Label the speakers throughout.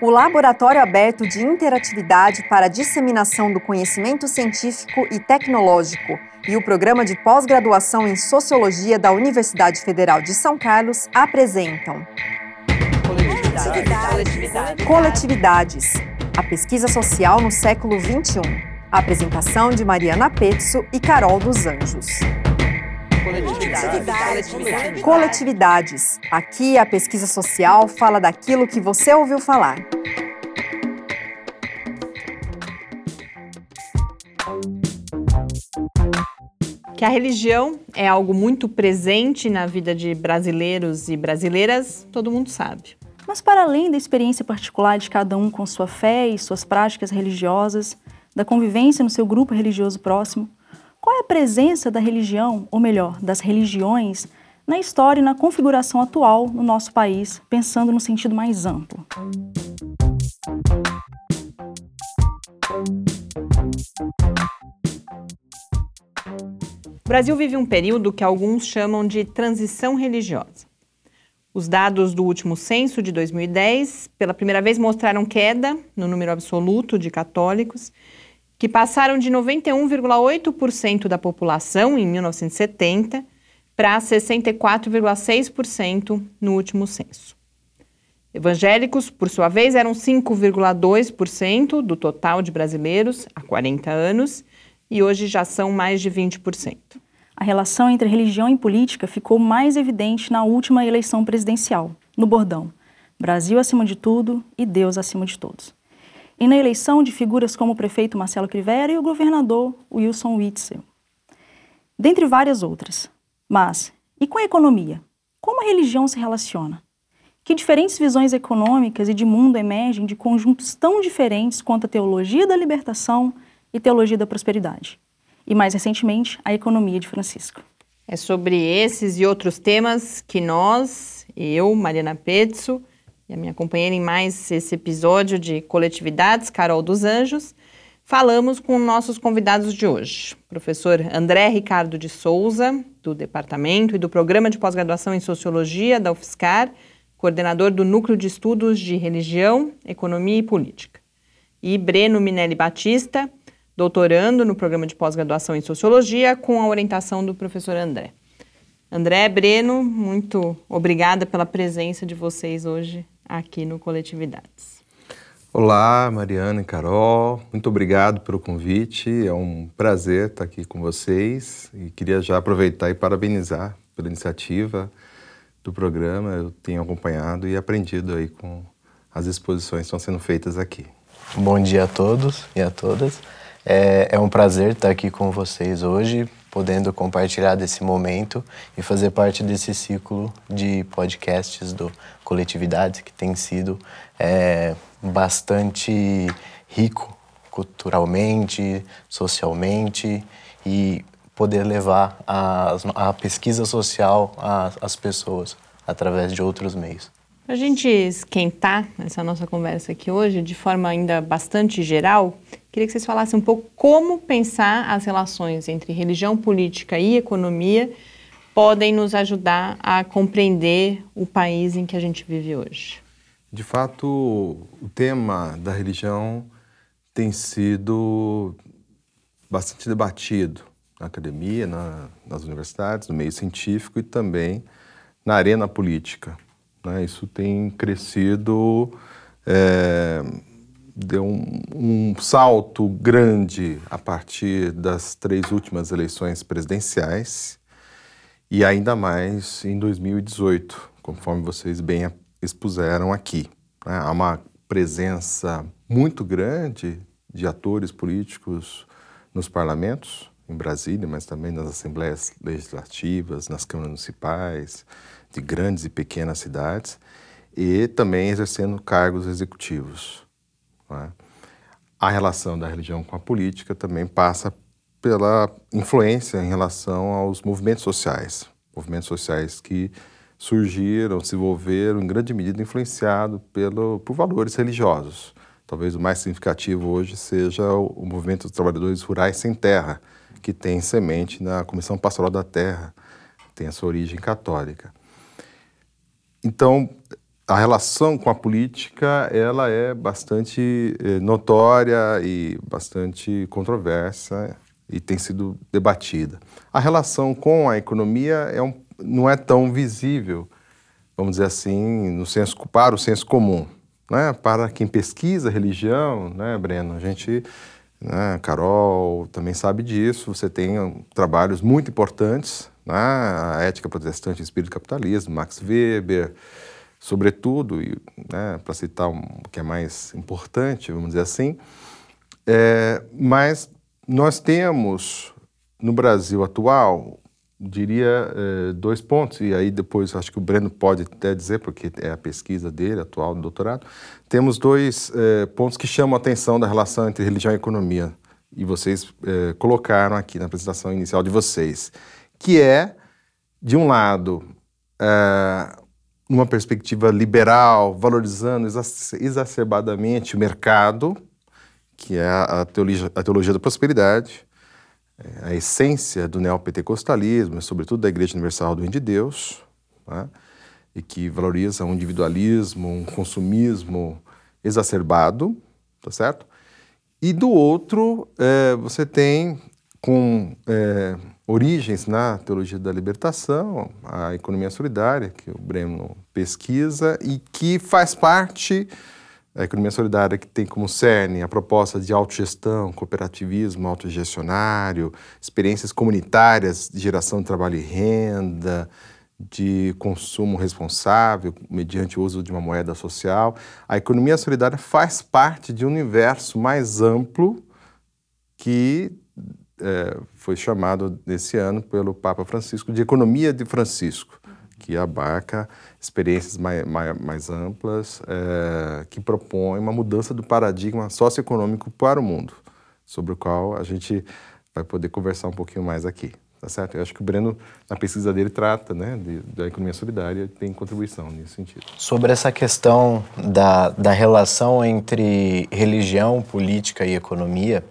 Speaker 1: o Laboratório Aberto de Interatividade para a Disseminação do Conhecimento Científico e Tecnológico e o Programa de Pós-Graduação em Sociologia da Universidade Federal de São Carlos apresentam Coletividades. Coletividades. A pesquisa social no século XXI. A apresentação de Mariana Pezzo e Carol dos Anjos. Coletividades. Coletividades. Aqui a pesquisa social fala daquilo que você ouviu falar.
Speaker 2: Que a religião é algo muito presente na vida de brasileiros e brasileiras, todo mundo sabe.
Speaker 3: Mas, para além da experiência particular de cada um com sua fé e suas práticas religiosas, da convivência no seu grupo religioso próximo, qual é a presença da religião, ou melhor, das religiões, na história e na configuração atual no nosso país, pensando no sentido mais amplo?
Speaker 2: O Brasil vive um período que alguns chamam de transição religiosa. Os dados do último censo de 2010, pela primeira vez, mostraram queda no número absoluto de católicos que passaram de 91,8% da população em 1970 para 64,6% no último censo. Evangélicos, por sua vez, eram 5,2% do total de brasileiros há 40 anos e hoje já são mais de 20%.
Speaker 3: A relação entre religião e política ficou mais evidente na última eleição presidencial, no bordão: Brasil acima de tudo e Deus acima de todos e na eleição de figuras como o prefeito Marcelo Crivella e o governador Wilson Witzel, dentre várias outras. Mas, e com a economia? Como a religião se relaciona? Que diferentes visões econômicas e de mundo emergem de conjuntos tão diferentes quanto a teologia da libertação e teologia da prosperidade? E mais recentemente, a economia de Francisco.
Speaker 2: É sobre esses e outros temas que nós, eu, Mariana Pezzo, e a minha companheira em mais esse episódio de Coletividades, Carol dos Anjos, falamos com nossos convidados de hoje. Professor André Ricardo de Souza, do Departamento e do Programa de Pós-Graduação em Sociologia da UFSCar, coordenador do Núcleo de Estudos de Religião, Economia e Política. E Breno Minelli Batista, doutorando no Programa de Pós-Graduação em Sociologia, com a orientação do professor André. André, Breno, muito obrigada pela presença de vocês hoje aqui no Coletividades.
Speaker 4: Olá, Mariana e Carol, muito obrigado pelo convite. É um prazer estar aqui com vocês e queria já aproveitar e parabenizar pela iniciativa do programa. Eu tenho acompanhado e aprendido aí com as exposições que estão sendo feitas aqui.
Speaker 5: Bom dia a todos e a todas. É, é um prazer estar aqui com vocês hoje podendo compartilhar desse momento e fazer parte desse ciclo de podcasts do Coletividades, que tem sido é, bastante rico culturalmente, socialmente e poder levar a, a pesquisa social às pessoas através de outros meios.
Speaker 2: Para a gente esquentar essa nossa conversa aqui hoje, de forma ainda bastante geral, queria que vocês falassem um pouco como pensar as relações entre religião, política e economia podem nos ajudar a compreender o país em que a gente vive hoje.
Speaker 4: De fato, o tema da religião tem sido bastante debatido na academia, na, nas universidades, no meio científico e também na arena política. Né? Isso tem crescido, é, deu um, um, salto grande a partir das três últimas eleições presidenciais e ainda mais em 2018, conforme vocês bem expuseram aqui. Né? Há uma presença muito grande de atores políticos nos parlamentos, em Brasília, mas também nas assembleias legislativas, nas câmaras municipais, de grandes e pequenas cidades e também exercendo cargos executivos. É? A relação da religião com a política também passa pela influência em relação aos movimentos sociais, movimentos sociais que surgiram, se envolveram em grande medida influenciados pelo, por valores religiosos. Talvez o mais significativo hoje seja o, o movimento dos trabalhadores rurais sem terra, que tem semente na Comissão Pastoral da Terra, tem a sua origem católica. Então, a relação com a política ela é bastante eh, notória e bastante controversa e tem sido debatida. A relação com a economia é um, não é tão visível, vamos dizer assim, no senso, para o senso comum. Né? Para quem pesquisa religião, né, Breno, a gente, né, Carol também sabe disso, você tem trabalhos muito importantes, né, a ética protestante espírito capitalismo, Max Weber, sobretudo, e, né, para citar um que é mais importante, vamos dizer assim, é, mas nós temos no Brasil atual, diria, é, dois pontos, e aí depois acho que o Breno pode até dizer, porque é a pesquisa dele, atual, do doutorado, temos dois é, pontos que chamam a atenção da relação entre religião e economia, e vocês é, colocaram aqui na apresentação inicial de vocês, que é, de um lado, é, numa perspectiva liberal, valorizando exacerbadamente o mercado, que é a teologia, a teologia da prosperidade, é, a essência do neopentecostalismo, sobretudo da Igreja Universal do Reino de Deus, né? e que valoriza um individualismo, um consumismo exacerbado, tá certo? E do outro, é, você tem com é, origens na teologia da libertação, a economia solidária, que o Breno pesquisa e que faz parte da economia solidária, que tem como cerne a proposta de autogestão, cooperativismo autogestionário, experiências comunitárias de geração de trabalho e renda, de consumo responsável, mediante o uso de uma moeda social. A economia solidária faz parte de um universo mais amplo que é, foi chamado nesse ano pelo Papa Francisco de Economia de Francisco, que abarca experiências mais, mais, mais amplas, é, que propõe uma mudança do paradigma socioeconômico para o mundo, sobre o qual a gente vai poder conversar um pouquinho mais aqui. Tá certo? Eu acho que o Breno, na pesquisa dele, trata né, de, da economia solidária tem contribuição nesse sentido.
Speaker 5: Sobre essa questão da, da relação entre religião, política e economia,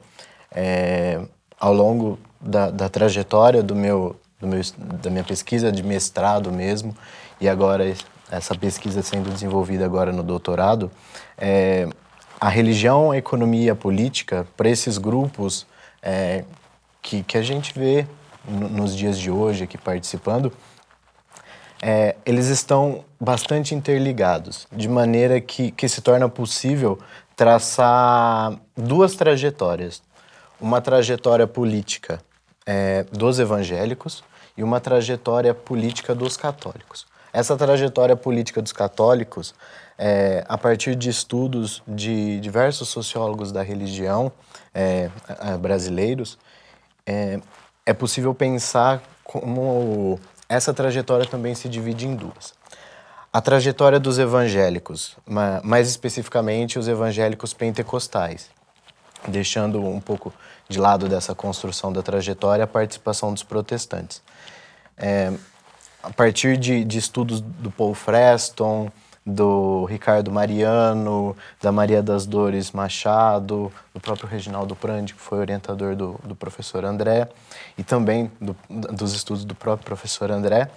Speaker 5: é, ao longo da, da trajetória do meu, do meu, da minha pesquisa de mestrado mesmo, e agora essa pesquisa sendo desenvolvida agora no doutorado, é, a religião, a economia a política, para esses grupos é, que, que a gente vê nos dias de hoje aqui participando, é, eles estão bastante interligados, de maneira que, que se torna possível traçar duas trajetórias uma trajetória política é, dos evangélicos e uma trajetória política dos católicos. Essa trajetória política dos católicos, é, a partir de estudos de diversos sociólogos da religião é, brasileiros, é, é possível pensar como essa trajetória também se divide em duas. A trajetória dos evangélicos, mais especificamente os evangélicos pentecostais, deixando um pouco de lado dessa construção da trajetória a participação dos protestantes. É, a partir de, de, estudos do Paul Freston, do Ricardo Mariano, da Maria das Dores Machado, do próprio Reginaldo Prandi, que foi orientador do, do professor André, e também do, dos estudos do próprio professor André,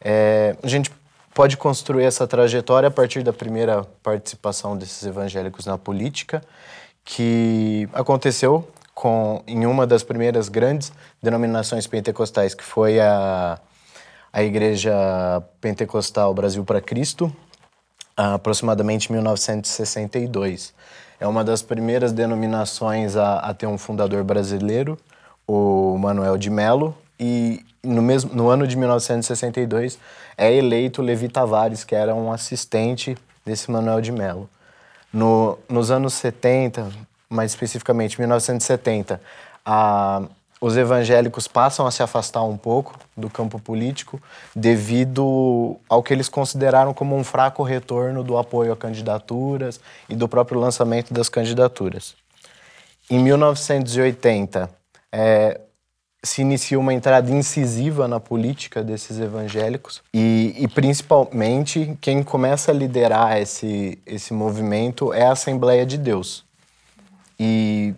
Speaker 5: é, a gente pode construir essa trajetória a partir da primeira participação desses evangélicos na política, que aconteceu com, em uma das primeiras grandes denominações pentecostais, que foi a, a Igreja Pentecostal Brasil para Cristo, aproximadamente 1962. É uma das primeiras denominações a, a ter um fundador brasileiro, o Manuel de Melo, e no, mesmo, no ano de 1962 é eleito Levi Tavares, que era um assistente desse Manuel de Melo. No, nos anos 70, mais especificamente 1970, a, os evangélicos passam a se afastar um pouco do campo político devido ao que eles consideraram como um fraco retorno do apoio a candidaturas e do próprio lançamento das candidaturas. Em 1980, é, se inicia uma entrada incisiva na política desses evangélicos e, e, principalmente quem começa a liderar esse, esse movimento é a Assembleia de Deus. E,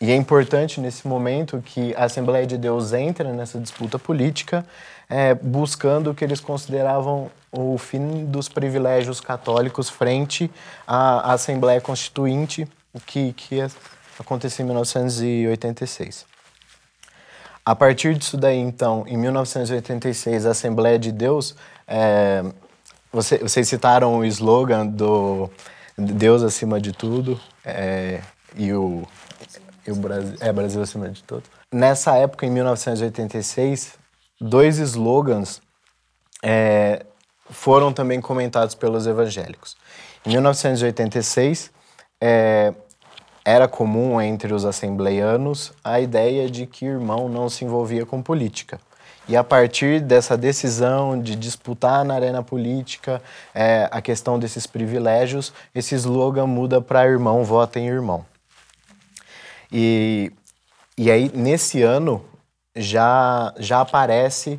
Speaker 5: e, é importante nesse momento que a Assembleia de Deus entra nessa disputa política, é, buscando o que eles consideravam o fim dos privilégios católicos frente à Assembleia Constituinte, que, que aconteceu em 1986. A partir disso daí, então, em 1986, a Assembleia de Deus, é, você, vocês citaram o slogan do Deus acima de tudo é, e, o, e o Brasil, é, Brasil acima de tudo. Nessa época, em 1986, dois slogans é, foram também comentados pelos evangélicos. Em 1986, é, era comum entre os assembleianos a ideia de que irmão não se envolvia com política. E a partir dessa decisão de disputar na arena política é, a questão desses privilégios, esse slogan muda para irmão vota em irmão. E, e aí, nesse ano, já, já aparece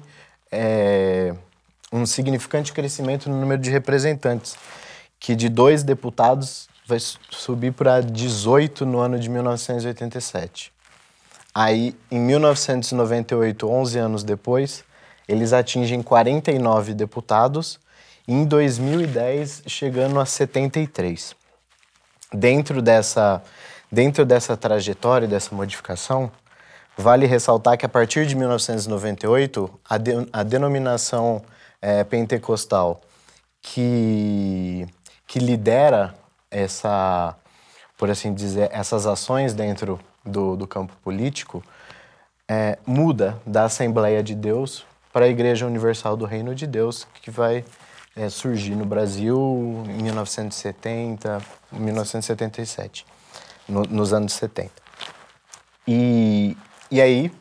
Speaker 5: é, um significante crescimento no número de representantes, que de dois deputados vai subir para 18 no ano de 1987. Aí, em 1998, 11 anos depois, eles atingem 49 deputados e em 2010 chegando a 73. Dentro dessa, dentro dessa trajetória, dessa modificação, vale ressaltar que a partir de 1998, a, de, a denominação é, pentecostal que, que lidera essa, por assim dizer, essas ações dentro do, do campo político é, muda da Assembleia de Deus para a Igreja Universal do Reino de Deus, que vai é, surgir no Brasil em 1970, 1977, no, nos anos 70. E, e aí,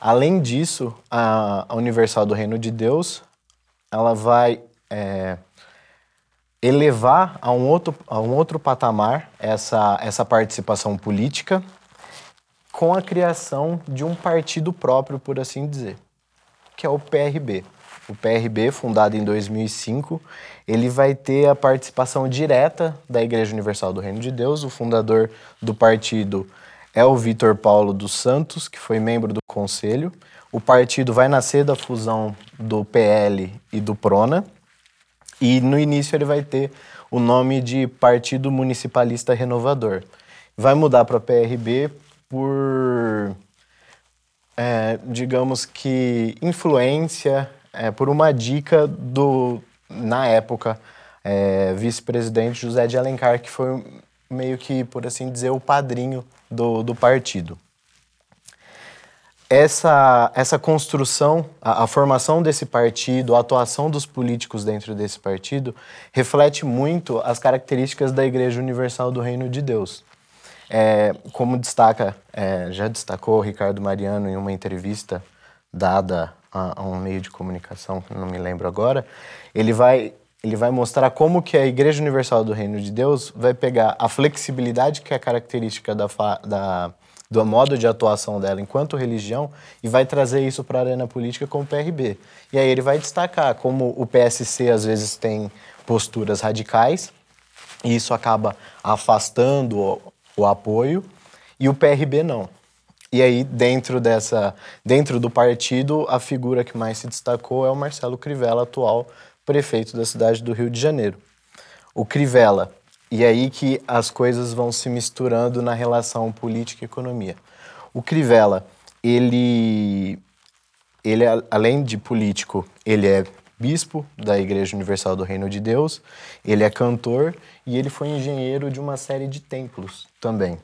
Speaker 5: além disso, a, a Universal do Reino de Deus, ela vai é, elevar a um outro, a um outro patamar essa, essa participação política com a criação de um partido próprio, por assim dizer, que é o PRB. O PRB, fundado em 2005, ele vai ter a participação direta da Igreja Universal do Reino de Deus. O fundador do partido é o Vitor Paulo dos Santos, que foi membro do conselho. O partido vai nascer da fusão do PL e do PRONA, e no início ele vai ter o nome de Partido Municipalista Renovador. Vai mudar para PRB por, é, digamos que, influência, é, por uma dica do, na época, é, vice-presidente José de Alencar, que foi meio que, por assim dizer, o padrinho do, do partido essa, essa construção, a, a, formação desse partido, a atuação dos políticos dentro desse partido, reflete muito as características da Igreja Universal do Reino de Deus. É, como destaca, é, já destacou Ricardo Mariano em uma entrevista dada a, a, um meio de comunicação, não me lembro agora, ele vai, ele vai mostrar como que a Igreja Universal do Reino de Deus vai pegar a flexibilidade que é característica da, da do modo de atuação dela enquanto religião e vai trazer isso para a arena política com o PRB. E aí ele vai destacar como o PSC às vezes tem posturas radicais e isso acaba afastando o, o apoio e o PRB não. E aí dentro dessa dentro do partido a figura que mais se destacou é o Marcelo Crivella, atual prefeito da cidade do Rio de Janeiro. O Crivella e é aí que as coisas vão se misturando na relação política e economia. O Crivella, ele, ele além de político, ele é bispo da Igreja Universal do Reino de Deus, ele é cantor e ele foi engenheiro de uma série de templos também.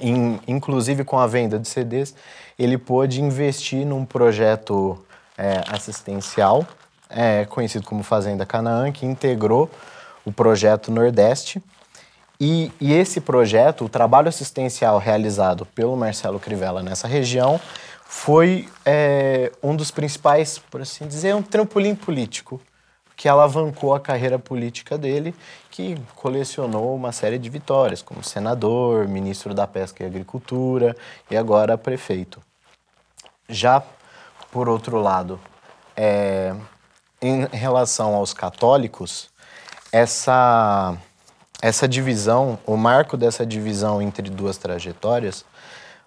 Speaker 5: In, inclusive com a venda de CDs, ele pôde investir num projeto é, assistencial, é, conhecido como Fazenda Canaã, que integrou o projeto Nordeste. E, e, esse projeto, o trabalho assistencial realizado pelo Marcelo Crivella nessa região, foi é, um dos principais, por assim dizer, um trampolim político que alavancou a carreira política dele, que colecionou uma série de vitórias, como senador, ministro da Pesca e Agricultura e agora prefeito. Já, por outro lado, é, em relação aos católicos, essa, essa divisão, o marco dessa divisão entre duas trajetórias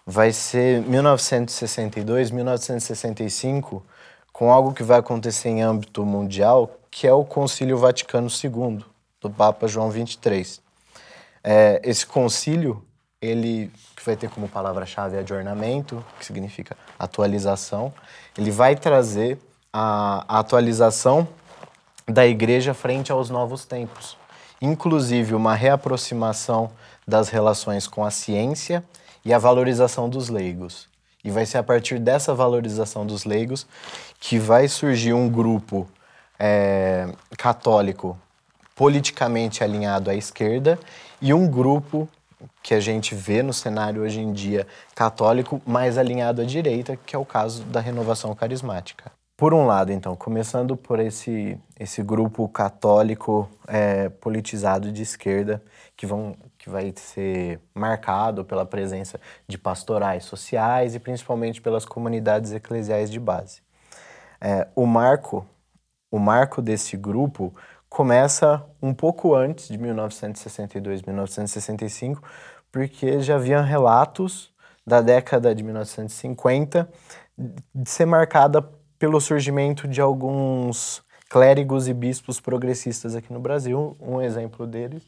Speaker 5: vai ser 1962, 1965, com algo que vai acontecer em âmbito mundial, que é o Concílio Vaticano II, do Papa João 23. É, esse concílio, ele que vai ter como palavra-chave adornamento, que significa atualização, ele vai trazer a, a atualização da igreja frente aos novos tempos, inclusive uma reaproximação das relações com a ciência e a valorização dos leigos. E vai ser a partir dessa valorização dos leigos que vai surgir um grupo é, católico politicamente alinhado à esquerda e um grupo que a gente vê no cenário hoje em dia católico mais alinhado à direita, que é o caso da renovação carismática. Por um lado, então, começando por esse, esse grupo católico é, politizado de esquerda, que, vão, que vai ser marcado pela presença de pastorais sociais e principalmente pelas comunidades eclesiais de base. É, o marco o marco desse grupo começa um pouco antes de 1962, 1965, porque já havia relatos da década de 1950 de ser marcada pelo surgimento de alguns clérigos e bispos progressistas aqui no Brasil. Um exemplo deles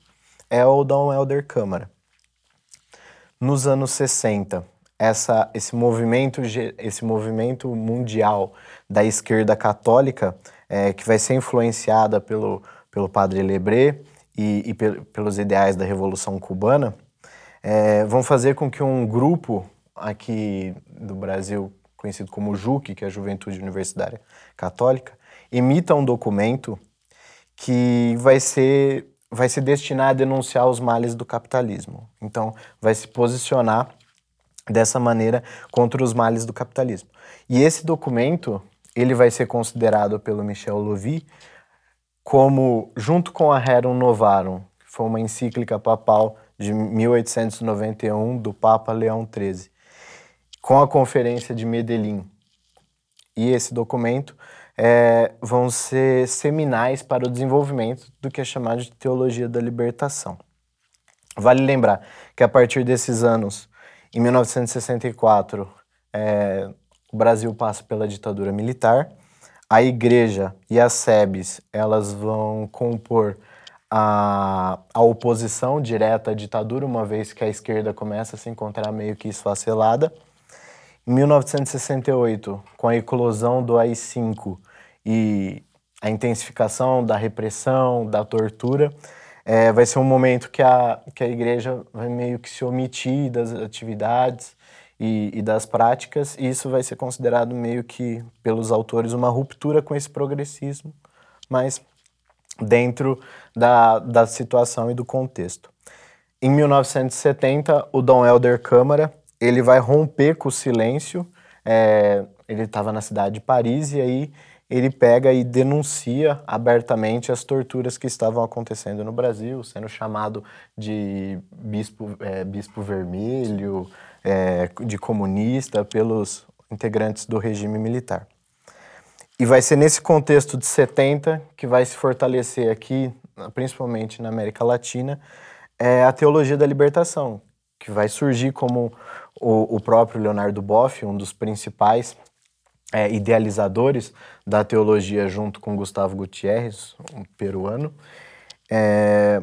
Speaker 5: é o Dom Helder Câmara. Nos anos 60, essa, esse, movimento, esse movimento mundial da esquerda católica é, que vai ser influenciada pelo, pelo padre Lebré e, e pelos ideais da Revolução Cubana, é, vão fazer com que um grupo aqui do Brasil, conhecido como JUC, que é a Juventude Universitária Católica, emita um documento que vai ser, vai se destinar a denunciar os males do capitalismo. Então, vai se posicionar dessa maneira contra os males do capitalismo. E esse documento ele vai ser considerado pelo Michel Louvi como, junto com a Rerum Novarum, que foi uma encíclica papal de 1891 do Papa Leão XIII, com a Conferência de Medellín e esse documento, é, vão ser seminais para o desenvolvimento do que é chamado de teologia da libertação. Vale lembrar que a partir desses anos, em 1964, é, o Brasil passa pela ditadura militar, a igreja e as SEBs elas vão compor a, a oposição direta à ditadura, uma vez que a esquerda começa a se encontrar meio que esfacelada. Em 1968, com a eclosão do AI-5 e a intensificação da repressão, da tortura, é, vai ser um momento que a, que a igreja vai meio que se omitir das atividades e, e, das práticas, e isso vai ser considerado meio que, pelos autores, uma ruptura com esse progressismo, mas dentro da, da situação e do contexto. Em 1970, o Dom Helder Câmara ele vai romper com o silêncio. É, ele estava na cidade de Paris e aí ele pega e denuncia abertamente as torturas que estavam acontecendo no Brasil, sendo chamado de bispo, é, bispo vermelho, é, de comunista pelos integrantes do regime militar. E vai ser nesse contexto de 70 que vai se fortalecer aqui, principalmente na América Latina, é a teologia da libertação, que vai surgir como o, o próprio Leonardo Boff, um dos principais é, idealizadores da teologia, junto com Gustavo Gutierrez, um peruano. É,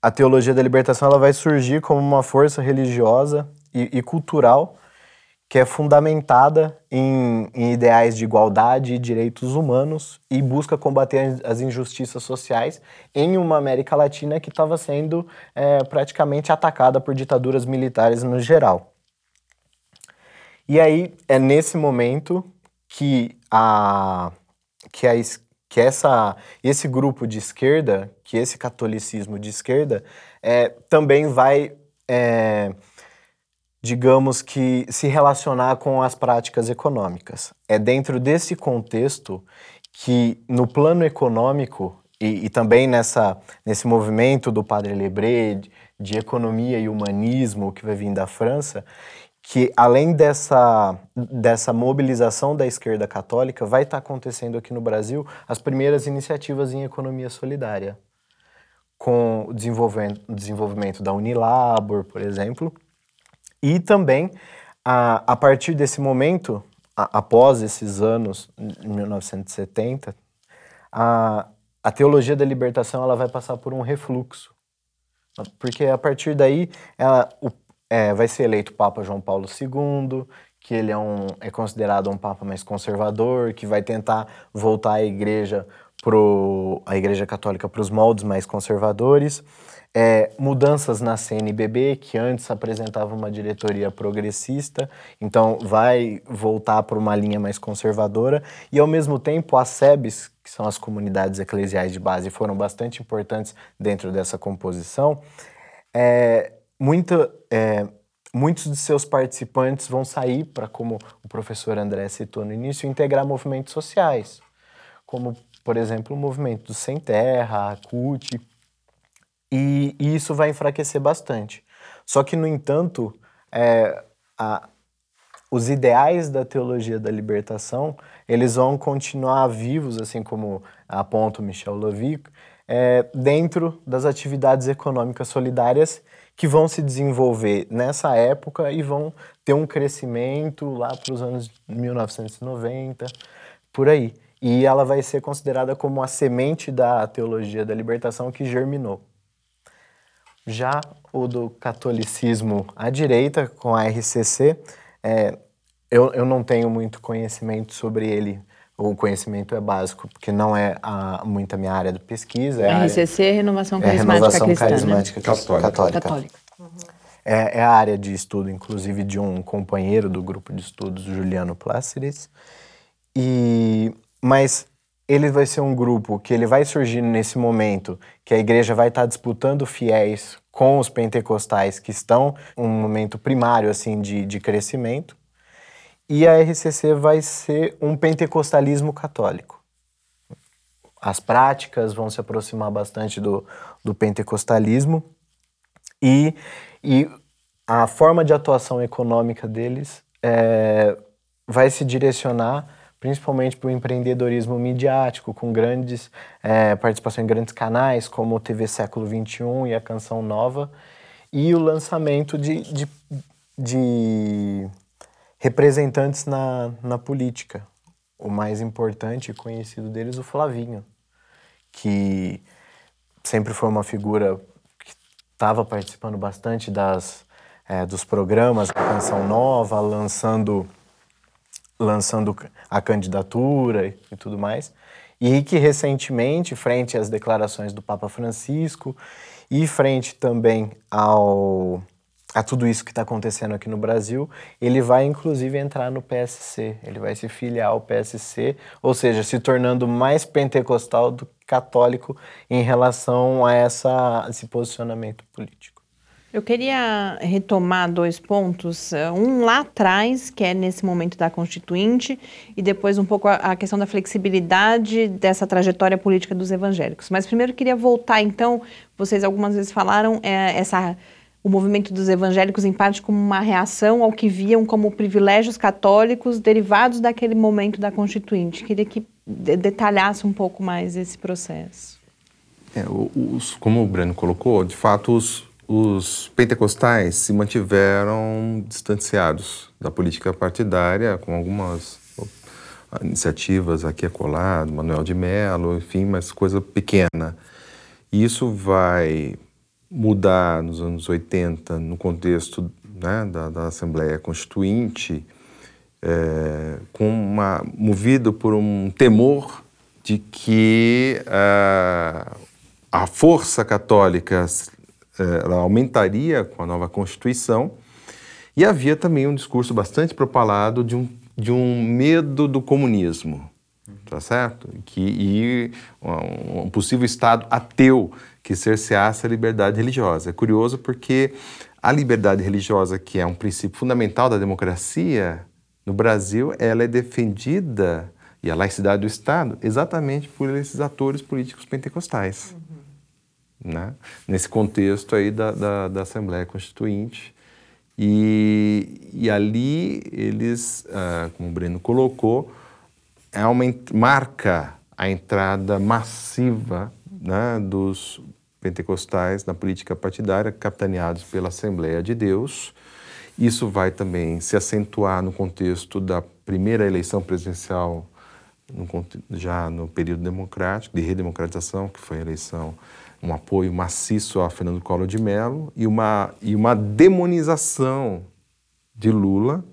Speaker 5: a teologia da libertação ela vai surgir como uma força religiosa e, e cultural que é fundamentada em, em, ideais de igualdade e direitos humanos e busca combater as injustiças sociais em uma América Latina que estava sendo é, praticamente atacada por ditaduras militares no geral. E aí é nesse momento que a que, a, que essa, esse grupo de esquerda, que esse catolicismo de esquerda, é, também vai é, digamos que, se relacionar com as práticas econômicas. É dentro desse contexto que, no plano econômico, e, e também nessa, nesse movimento do Padre Lebré, de, de economia e humanismo que vai vir da França, que além dessa, dessa mobilização da esquerda católica, vai estar acontecendo aqui no Brasil as primeiras iniciativas em economia solidária, com o desenvolvimento, desenvolvimento da Unilabor, por exemplo, e também, a, a partir desse momento, a, após esses anos, em 1970, a, a teologia da libertação ela vai passar por um refluxo. Porque a partir daí ela, o, é, vai ser eleito Papa João Paulo II, que ele é, um, é considerado um Papa mais conservador, que vai tentar voltar a igreja, pro, a igreja católica para os moldes mais conservadores. É, mudanças na CNBB, que antes apresentava uma diretoria progressista, então vai voltar para uma linha mais conservadora, e ao mesmo tempo as SEBs, que são as comunidades eclesiais de base, foram bastante importantes dentro dessa composição. É, muita, é, muitos de seus participantes vão sair para, como o professor André citou no início, integrar movimentos sociais, como, por exemplo, o movimento do Sem Terra, a CUT, e, e isso vai enfraquecer bastante. Só que, no entanto, é, a, os ideais da teologia da libertação, eles vão continuar vivos, assim como aponta o Michel Lovic, é, dentro das atividades econômicas solidárias que vão se desenvolver nessa época e vão ter um crescimento lá para os anos 1990, por aí. E ela vai ser considerada como a semente da teologia da libertação que germinou. Já o do catolicismo à direita, com a RCC, é, eu, eu não tenho muito conhecimento sobre ele. O conhecimento é básico, porque não é a, muito a minha área de pesquisa. É
Speaker 2: RCC
Speaker 5: é
Speaker 2: Renovação Carismática é Renovação Cristã,
Speaker 5: Carismática
Speaker 2: né?
Speaker 5: Católica. Católica.
Speaker 2: Católica. Uhum.
Speaker 5: É, é, a área de estudo, inclusive, de um companheiro do grupo de estudos, Juliano Plácides. E, mas ele vai ser um grupo que ele vai surgir nesse momento que a igreja vai estar disputando fiéis com os pentecostais que estão um momento primário assim de, de crescimento e a RCC vai ser um pentecostalismo católico. As práticas vão se aproximar bastante do, do pentecostalismo e, e a forma de atuação econômica deles é, vai se direcionar principalmente para o empreendedorismo midiático, com grandes é, participação em grandes canais, como o TV Século XXI e a Canção Nova, e o lançamento de, de, de representantes na, na política. O mais importante e conhecido deles, o Flavinho, que sempre foi uma figura que estava participando bastante das, é, dos programas da Canção Nova, lançando lançando a candidatura e tudo mais. E que recentemente, frente às declarações do Papa Francisco e frente também ao a tudo isso que está acontecendo aqui no Brasil, ele vai inclusive entrar no PSC, ele vai se filiar ao PSC, ou seja, se tornando mais pentecostal do que católico em relação a essa, esse posicionamento político.
Speaker 2: Eu queria retomar dois pontos. Eh, um lá atrás, que é nesse momento da Constituinte, e depois um pouco a, questão da flexibilidade dessa trajetória política dos evangélicos. Mas primeiro queria voltar, então, vocês algumas vezes falaram é, essa, o movimento dos evangélicos, em parte, como uma reação ao que viam como privilégios católicos derivados daquele momento da Constituinte. Queria que detalhasse um pouco mais esse processo.
Speaker 4: É, os, como o Breno colocou, de fato, os os pentecostais se mantiveram distanciados da política partidária, com algumas iniciativas aqui a colar, Manuel de Mello, enfim, mas coisa pequena. E isso vai mudar nos anos 80, no contexto né, da, da, Assembleia Constituinte, é, com uma, movido por um temor de que uh, a força católica eh, ela aumentaria com a nova Constituição. E havia também um discurso bastante propalado de um, de um medo do comunismo, tá certo? Que, e um, possível Estado ateu que cerceasse a liberdade religiosa. É curioso porque a liberdade religiosa, que é um princípio fundamental da democracia, no Brasil, ela é defendida, e a laicidade do Estado, exatamente por esses atores políticos pentecostais. Uhum né? nesse contexto aí da, da, da Assembleia Constituinte. E, e ali eles, ah, como o Breno colocou, é uma, marca a entrada massiva né, dos pentecostais na política partidária, capitaneados pela Assembleia de Deus. Isso vai também se acentuar no contexto da primeira eleição presidencial no, já no período democrático, de redemocratização, que foi a eleição, um apoio maciço a Fernando Collor de Mello e uma, e uma demonização de Lula,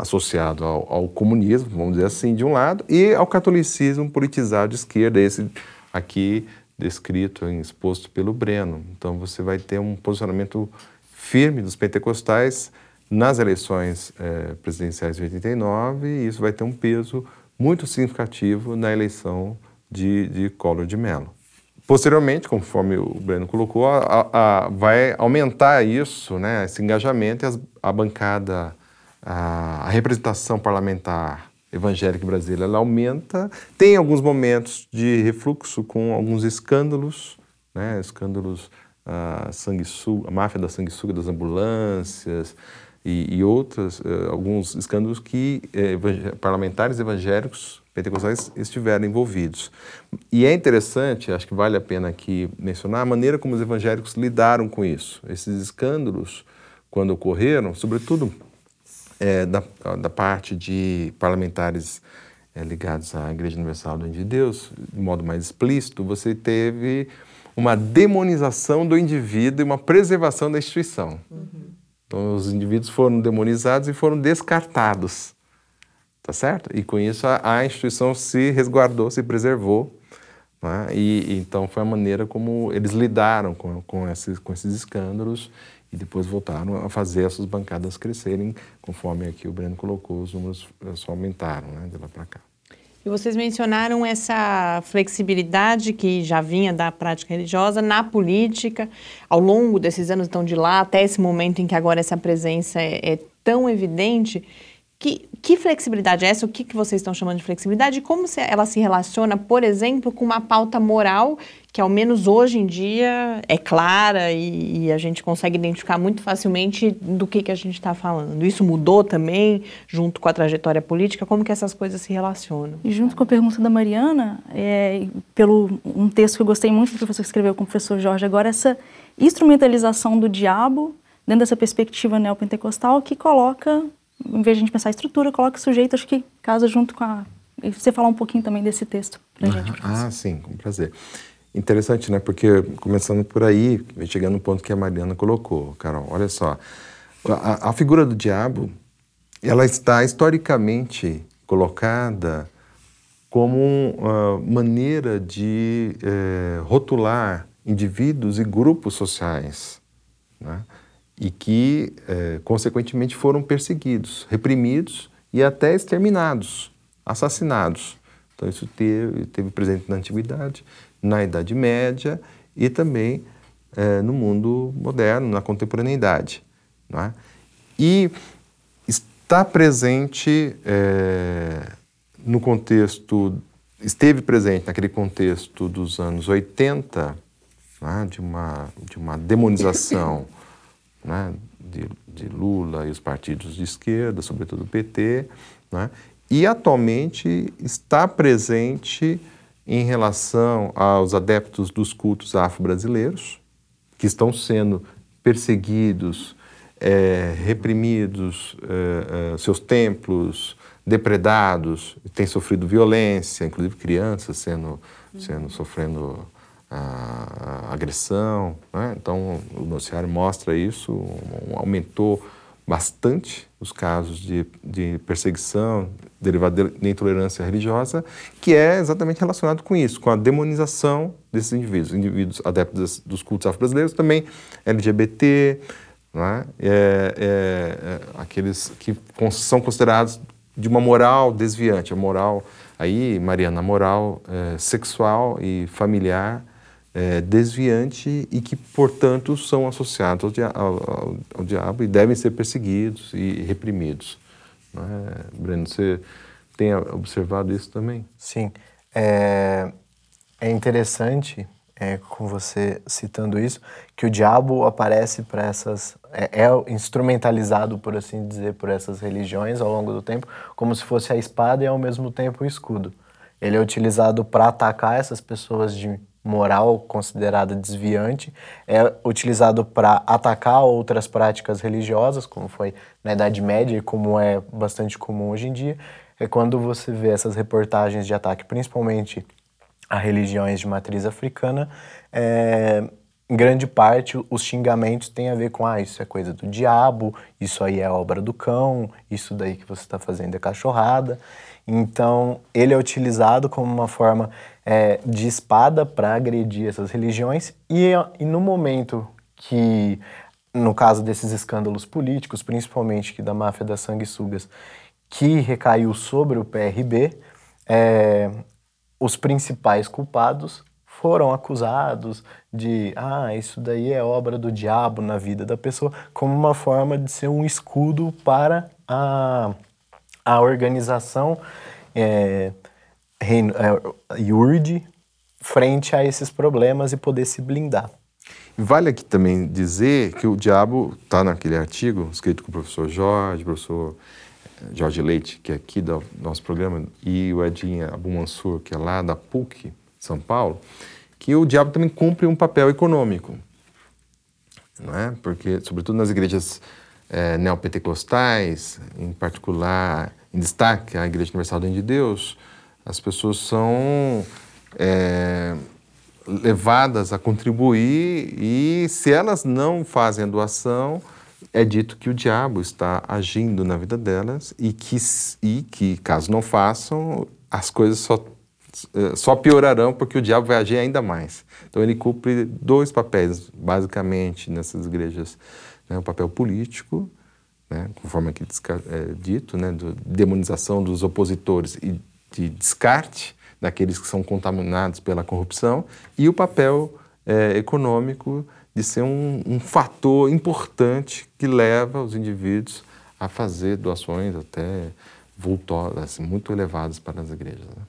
Speaker 4: associado ao, ao, comunismo, vamos dizer assim, de um lado, e ao catolicismo politizado de esquerda, esse aqui descrito, exposto pelo Breno. Então você vai ter um posicionamento firme dos pentecostais nas eleições eh, presidenciais de 89 e isso vai ter um peso muito significativo na eleição de, de Collor de Mello. Posteriormente, conforme o Breno colocou, a, a, vai aumentar isso, né, esse engajamento e as, a bancada, a, representação parlamentar evangélica brasileira, ela aumenta. Tem alguns momentos de refluxo com alguns escândalos, né, escândalos, a, sanguessuga, a máfia da sanguessuga das ambulâncias e, e outras, uh, alguns escândalos que uh, parlamentares evangélicos pentecostais estiveram envolvidos. E é interessante, acho que vale a pena aqui mencionar a maneira como os evangélicos lidaram com isso. Esses escândalos, quando ocorreram, sobretudo é, da, da parte de parlamentares é, ligados à Igreja Universal do de Deus, de modo mais explícito, você teve uma demonização do indivíduo e uma preservação da instituição. Uhum. Então, os indivíduos foram demonizados e foram descartados. Tá certo? E com isso a, a instituição se resguardou, se preservou. Né? E, e, então foi a maneira como eles lidaram com, com, esses, com esses escândalos e depois voltaram a fazer essas bancadas crescerem, conforme aqui o Breno colocou, os números eh, só aumentaram né, de lá para cá.
Speaker 2: E vocês mencionaram essa flexibilidade que já vinha da prática religiosa na política, ao longo desses anos, então, de lá até esse momento em que agora essa presença é, é tão evidente. Que, que flexibilidade é essa? O que, que vocês estão chamando de flexibilidade? E como se, ela se relaciona, por exemplo, com uma pauta moral que, ao menos hoje em dia, é clara e, e a gente consegue identificar muito facilmente do que, que a gente está falando? Isso mudou também, junto com a trajetória política? Como que essas coisas se relacionam?
Speaker 3: E junto com a pergunta da Mariana, é, pelo um texto que eu gostei muito do professor que escreveu com o professor Jorge, agora essa instrumentalização do diabo dentro dessa perspectiva neopentecostal que coloca em vez de a gente pensar estrutura, coloca o sujeito, acho que casa junto com a. E você falar um pouquinho também desse texto para a gente.
Speaker 4: Ah, sim, com prazer. Interessante, né? Porque começando por aí, chegando no ponto que a Mariana colocou, Carol, olha só. A, a figura do diabo, ela está historicamente colocada como uma maneira de eh, rotular indivíduos e grupos sociais. Né? E que, é, consequentemente, foram perseguidos, reprimidos e até exterminados, assassinados. Então, isso teve, teve presente na Antiguidade, na Idade Média e também é, no mundo moderno, na contemporaneidade. É? E está presente é, no contexto, esteve presente naquele contexto dos anos 80, é? de, uma, de uma demonização né, de, de, Lula e os partidos de esquerda, sobretudo o PT, né, e atualmente está presente em relação aos adeptos dos cultos afro-brasileiros, que estão sendo perseguidos, é, reprimidos, é, é, seus templos depredados, têm sofrido violência, inclusive crianças sendo, sendo sofrendo a, agressão. Né? Então, o noticiário mostra isso, um, aumentou bastante os casos de, de perseguição derivada de intolerância religiosa, que é exatamente relacionado com isso, com a demonização desses indivíduos, indivíduos adeptos dos cultos afro-brasileiros, também LGBT, é? É, é, é, aqueles que são considerados de uma moral desviante, a moral aí, Mariana, a moral é, sexual e familiar é, desviante e que, portanto, são associados ao, dia ao, ao, diabo e devem ser perseguidos e reprimidos. É? Breno, você tem observado isso também?
Speaker 5: Sim. É, é interessante, é, com você citando isso, que o diabo aparece para essas. É, é instrumentalizado, por assim dizer, por essas religiões ao longo do tempo, como se fosse a espada e ao mesmo tempo o escudo. Ele é utilizado para atacar essas pessoas de moral considerada desviante é utilizado para atacar outras práticas religiosas, como foi na Idade Média e como é bastante comum hoje em dia. é quando você vê essas reportagens de ataque, principalmente a religiões de matriz africana, é, em grande parte os xingamentos têm a ver com ah, isso é coisa do diabo, isso aí é obra do cão, isso daí que você está fazendo é cachorrada. Então, ele é utilizado como uma forma é, de espada para agredir essas religiões, e, e no momento que, no caso desses escândalos políticos, principalmente que da máfia das sanguessugas, que recaiu sobre o PRB, é, os principais culpados foram acusados de, ah, isso daí é obra do diabo na vida da pessoa, como uma forma de ser um escudo para a, a organização é, reino, é, IURD frente a esses problemas e poder se blindar.
Speaker 4: Vale aqui também dizer que o diabo está naquele artigo escrito com o professor Jorge, professor Jorge Leite, que é aqui do nosso programa, e o Edinho Abu Mansur, que é lá da PUC, São Paulo, que o diabo também cumpre um papel econômico, não é? Porque, sobretudo nas igrejas é, neopentecostais, em particular, em destaque a Igreja Universal do Reino de Deus, as pessoas são é, levadas a contribuir e, se elas não fazem a doação, é dito que o diabo está agindo na vida delas e que, e que caso não façam, as coisas só, eh, só piorarão porque o diabo vai agir ainda mais. Então ele cumpre dois papéis, basicamente, nessas igrejas. Né? O papel político, né? conforme aqui é dito, né? de demonização dos opositores e de descarte daqueles que são contaminados pela corrupção, e o papel é, econômico, de ser um, um fator importante que leva os indivíduos a fazer doações até vultosas, assim, muito elevadas para as igrejas. Né?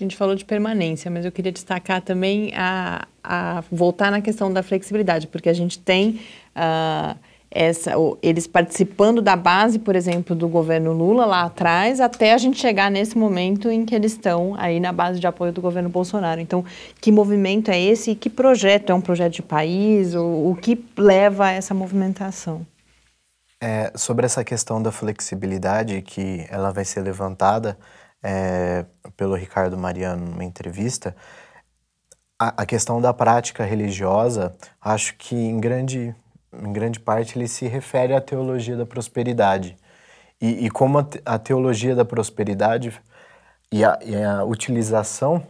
Speaker 2: A gente falou de permanência, mas eu queria destacar também a, a voltar na questão da flexibilidade, porque a gente tem uh, essa, eles participando da base, por exemplo, do governo Lula lá atrás, até a gente chegar nesse momento em que eles estão aí na base de apoio do governo Bolsonaro. Então, que movimento é esse e que projeto? É um projeto de país? O, o que leva a essa movimentação?
Speaker 5: É, sobre essa questão da flexibilidade, que ela vai ser levantada é, pelo Ricardo Mariano numa entrevista, a, a questão da prática religiosa, acho que em grande em grande parte, ele se refere à teologia da prosperidade. E, e como a, a, teologia da prosperidade e a, e a, utilização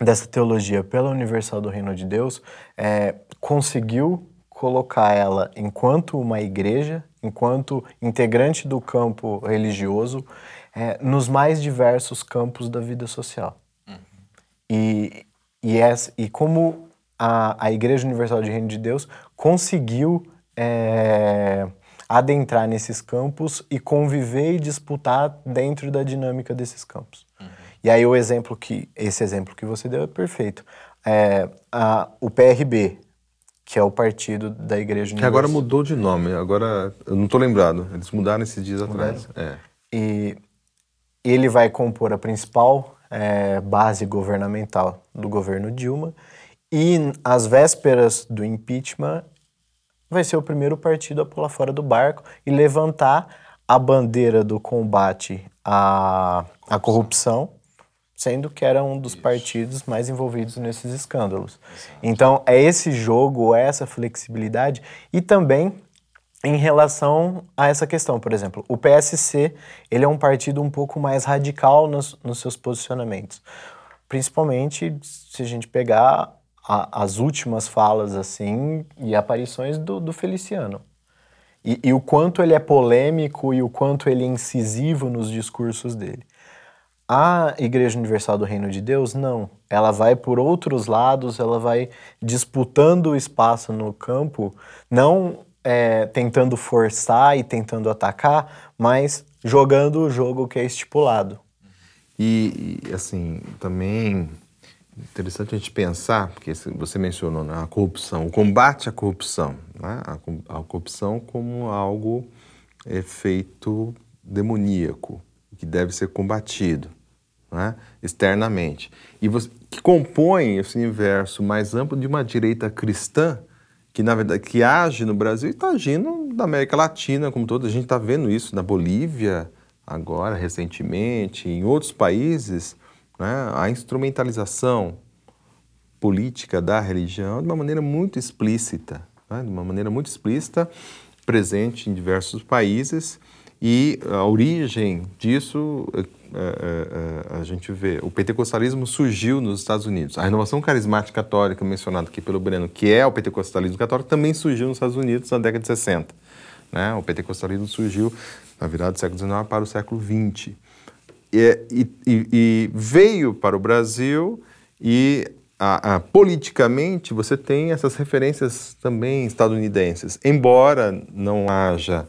Speaker 5: dessa teologia pela Universal do Reino de Deus é, conseguiu colocar ela enquanto uma igreja, enquanto integrante do campo religioso, é, nos mais diversos campos da vida social. Uhum. E, e, essa, e como a, a Igreja Universal de Reino de Deus conseguiu é, adentrar nesses campos e conviver e disputar dentro da dinâmica desses campos. Uhum. E aí o exemplo que esse exemplo que você deu é perfeito. É, a, o PRB, que é o partido da Igreja Universal.
Speaker 4: Que agora mudou de nome, agora eu não estou lembrado. Eles mudaram esses dias atrás. É.
Speaker 5: E ele vai compor a principal é, base governamental do governo Dilma. E às vésperas do impeachment, vai ser o primeiro partido a pular fora do barco e levantar a bandeira do combate à, à corrupção, sendo que era um dos partidos mais envolvidos nesses escândalos. Então, é esse jogo, é essa flexibilidade e também em relação a essa questão, por exemplo, o PSC, ele é um partido um pouco mais radical nos, nos seus posicionamentos. Principalmente se a gente pegar a, as últimas falas assim e aparições do, do Feliciano. E, e, o quanto ele é polêmico e o quanto ele é incisivo nos discursos dele. A Igreja Universal do Reino de Deus, não. Ela vai por outros lados, ela vai disputando o espaço no campo, não é, tentando forçar e tentando atacar, mas jogando o jogo que é estipulado.
Speaker 4: E, e assim, também interessante a gente pensar, porque você mencionou né, a corrupção, o combate à corrupção, né, a, a, corrupção como algo efeito demoníaco, que deve ser combatido né, externamente. E você, que compõe esse universo mais amplo de uma direita cristã que, na verdade, que age no Brasil e está agindo na América Latina como toda. A gente está vendo isso na Bolívia, agora, recentemente, em outros países, né, a instrumentalização política da religião de uma maneira muito explícita, né, de uma maneira muito explícita, presente em diversos países. E a origem disso é, é, é, a gente vê. O pentecostalismo surgiu nos Estados Unidos. A renovação carismática católica mencionada aqui pelo Breno, que é o pentecostalismo católico, também surgiu nos Estados Unidos na década de 60. Né? O pentecostalismo surgiu na virada do século XIX para o século XX. E, e, e veio para o Brasil e a, a, politicamente você tem essas referências também estadunidenses. Embora não haja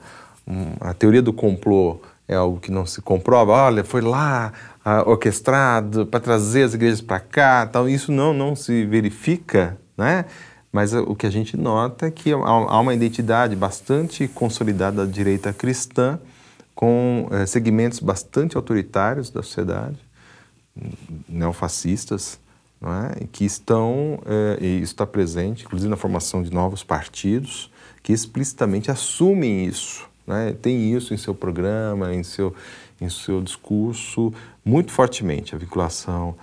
Speaker 4: um, a teoria do complô é algo que não se comprova. Olha, foi lá uh, orquestrado para trazer as igrejas para cá, tal. Isso não não se verifica, né? Mas o que a gente nota é que há, uma identidade bastante consolidada da direita cristã, com uh, segmentos bastante autoritários da sociedade, neofascistas, é? que estão, é, e isso está presente, inclusive na formação de novos partidos, que explicitamente assumem isso, né? tem isso em seu programa, em seu, em seu discurso, muito fortemente, a vinculação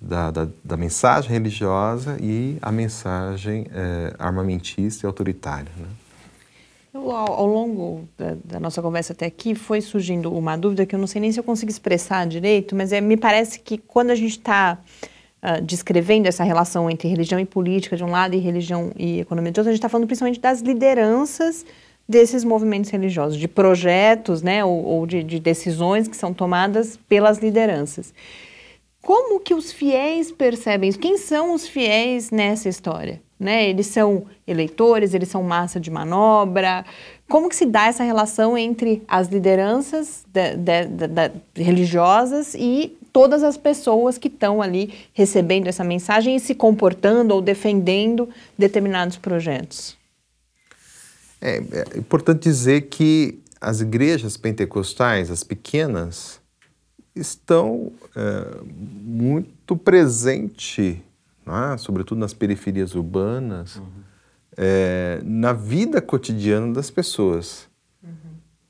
Speaker 4: da, da, da mensagem religiosa e a mensagem é, armamentista e autoritária. Né?
Speaker 2: Ao, ao, longo da, da, nossa conversa até aqui, foi surgindo uma dúvida que eu não sei nem se eu consigo expressar direito, mas é, me parece que quando a gente está uh, descrevendo essa relação entre religião e política de um lado e religião e economia de outro, a gente está falando principalmente das lideranças desses movimentos religiosos, de projetos, né, ou, ou de, de decisões que são tomadas pelas lideranças. Como que os fiéis percebem isso? Quem são os fiéis nessa história? Né? Eles são eleitores, eles são massa de manobra. Como que se dá essa relação entre as lideranças de, de, de, religiosas e todas as pessoas que estão ali recebendo essa mensagem e se comportando ou defendendo determinados projetos?
Speaker 4: É, é importante dizer que as igrejas pentecostais, as pequenas, estão é, muito presentes, é? sobretudo nas periferias urbanas, uhum. é, na vida cotidiana das pessoas. Uhum.